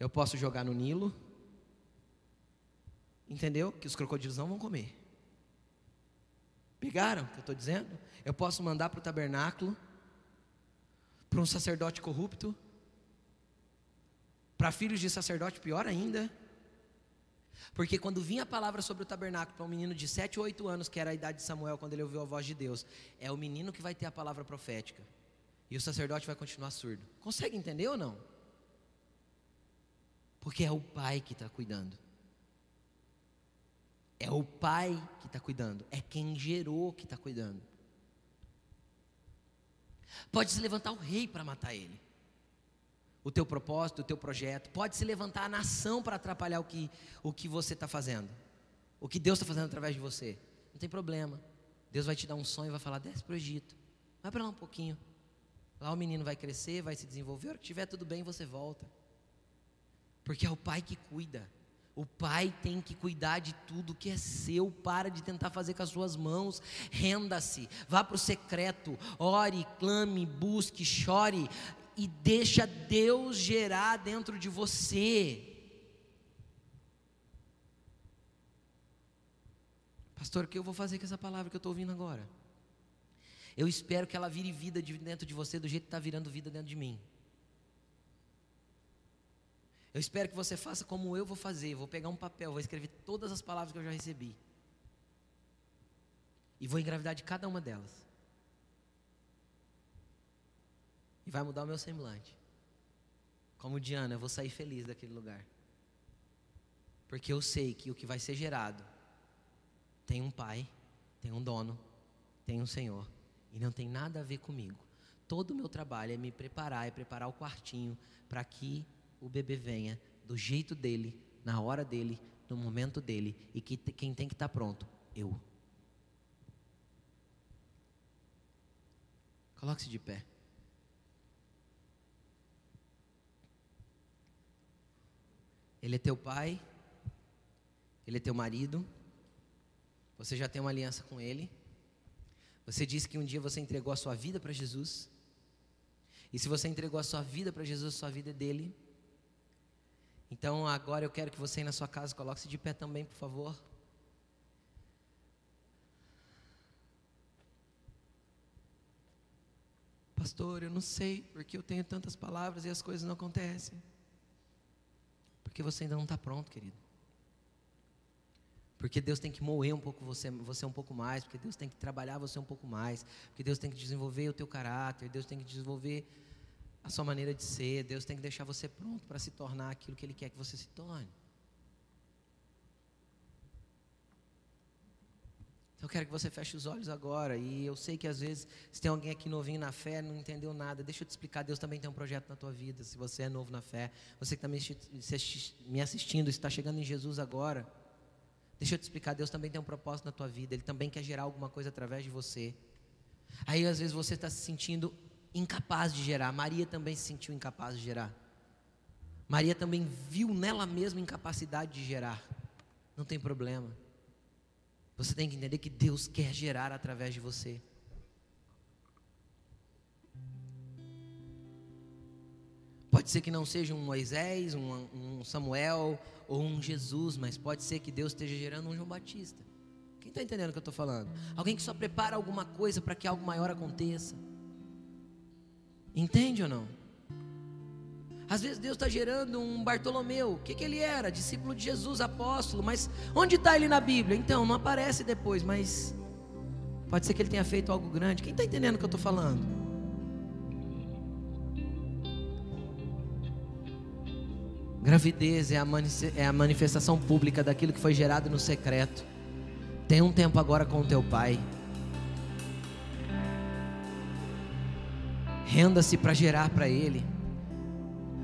Eu posso jogar no Nilo, entendeu? Que os crocodilos não vão comer. Pegaram o que eu estou dizendo? Eu posso mandar para o tabernáculo, para um sacerdote corrupto, para filhos de sacerdote, pior ainda. Porque quando vinha a palavra sobre o tabernáculo para um menino de 7 ou 8 anos, que era a idade de Samuel, quando ele ouviu a voz de Deus, é o menino que vai ter a palavra profética. E o sacerdote vai continuar surdo. Consegue entender ou não? Porque é o pai que está cuidando. É o pai que está cuidando. É quem gerou que está cuidando. Pode se levantar o rei para matar ele. O teu propósito, o teu projeto. Pode se levantar a nação para atrapalhar o que, o que você está fazendo. O que Deus está fazendo através de você. Não tem problema. Deus vai te dar um sonho e vai falar: desce para o Egito. Vai para lá um pouquinho. Lá o menino vai crescer, vai se desenvolver. Se tiver tudo bem, você volta. Porque é o pai que cuida. O pai tem que cuidar de tudo que é seu. Para de tentar fazer com as suas mãos. Renda-se. Vá para o secreto. Ore, clame, busque, chore. E deixa Deus gerar dentro de você. Pastor, o que eu vou fazer com essa palavra que eu estou ouvindo agora? Eu espero que ela vire vida dentro de você do jeito que está virando vida dentro de mim. Eu espero que você faça como eu vou fazer. Vou pegar um papel, vou escrever todas as palavras que eu já recebi. E vou engravidar de cada uma delas. E vai mudar o meu semblante. Como Diana, eu vou sair feliz daquele lugar. Porque eu sei que o que vai ser gerado tem um pai, tem um dono, tem um Senhor. E não tem nada a ver comigo. Todo o meu trabalho é me preparar, é preparar o quartinho para que o bebê venha do jeito dele, na hora dele, no momento dele, e que quem tem que estar tá pronto? Eu. Coloque-se de pé. Ele é teu pai, ele é teu marido, você já tem uma aliança com ele. Você disse que um dia você entregou a sua vida para Jesus. E se você entregou a sua vida para Jesus, sua vida é dele. Então agora eu quero que você aí na sua casa coloque-se de pé também, por favor. Pastor, eu não sei porque eu tenho tantas palavras e as coisas não acontecem. porque você ainda não está pronto, querido. Porque Deus tem que moer um pouco você, você um pouco mais, porque Deus tem que trabalhar você um pouco mais, porque Deus tem que desenvolver o teu caráter, Deus tem que desenvolver a sua maneira de ser, Deus tem que deixar você pronto para se tornar aquilo que Ele quer que você se torne. Então eu quero que você feche os olhos agora. E eu sei que às vezes, se tem alguém aqui novinho na fé, não entendeu nada, deixa eu te explicar. Deus também tem um projeto na tua vida. Se você é novo na fé, você que está me assistindo, está chegando em Jesus agora, deixa eu te explicar. Deus também tem um propósito na tua vida. Ele também quer gerar alguma coisa através de você. Aí às vezes você está se sentindo incapaz de gerar. Maria também se sentiu incapaz de gerar. Maria também viu nela mesma incapacidade de gerar. Não tem problema. Você tem que entender que Deus quer gerar através de você. Pode ser que não seja um Moisés, um, um Samuel ou um Jesus, mas pode ser que Deus esteja gerando um João Batista. Quem está entendendo o que eu estou falando? Alguém que só prepara alguma coisa para que algo maior aconteça. Entende ou não? Às vezes Deus está gerando um Bartolomeu. O que, que ele era? Discípulo de Jesus, apóstolo. Mas onde está ele na Bíblia? Então, não aparece depois, mas pode ser que ele tenha feito algo grande. Quem está entendendo o que eu estou falando? Gravidez é a, é a manifestação pública daquilo que foi gerado no secreto. Tem um tempo agora com o teu pai. Renda-se para gerar para ele.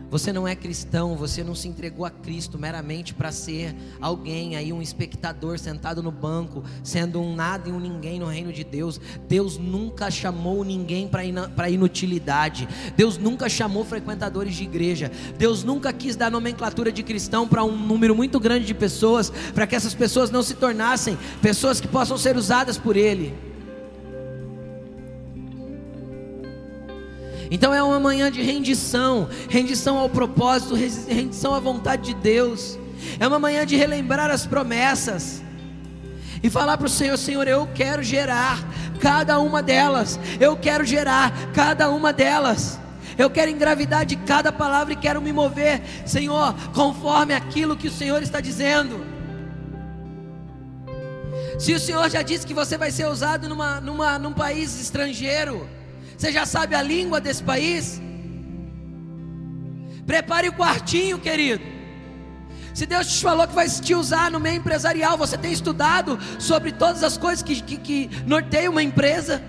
Você não é cristão, você não se entregou a Cristo meramente para ser alguém aí, um espectador sentado no banco, sendo um nada e um ninguém no reino de Deus. Deus nunca chamou ninguém para inutilidade. Deus nunca chamou frequentadores de igreja. Deus nunca quis dar nomenclatura de cristão para um número muito grande de pessoas, para que essas pessoas não se tornassem pessoas que possam ser usadas por Ele. Então é uma manhã de rendição, rendição ao propósito, rendição à vontade de Deus. É uma manhã de relembrar as promessas e falar para o Senhor: Senhor, eu quero gerar cada uma delas, eu quero gerar cada uma delas. Eu quero engravidar de cada palavra e quero me mover, Senhor, conforme aquilo que o Senhor está dizendo. Se o Senhor já disse que você vai ser usado numa, numa, num país estrangeiro, você já sabe a língua desse país? Prepare o quartinho, querido. Se Deus te falou que vai te usar no meio empresarial, você tem estudado sobre todas as coisas que, que, que norteiam uma empresa?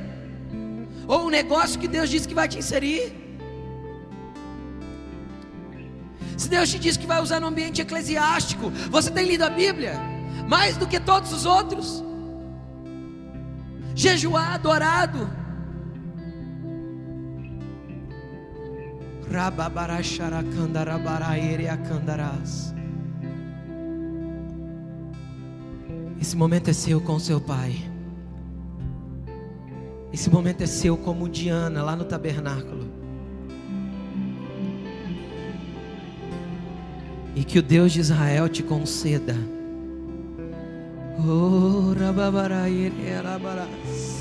Ou um negócio que Deus disse que vai te inserir? Se Deus te disse que vai usar no ambiente eclesiástico, você tem lido a Bíblia? Mais do que todos os outros? Jejuar, adorado Esse momento é seu com seu pai. Esse momento é seu como Diana lá no tabernáculo. E que o Deus de Israel te conceda. Oh, rababará, arabarás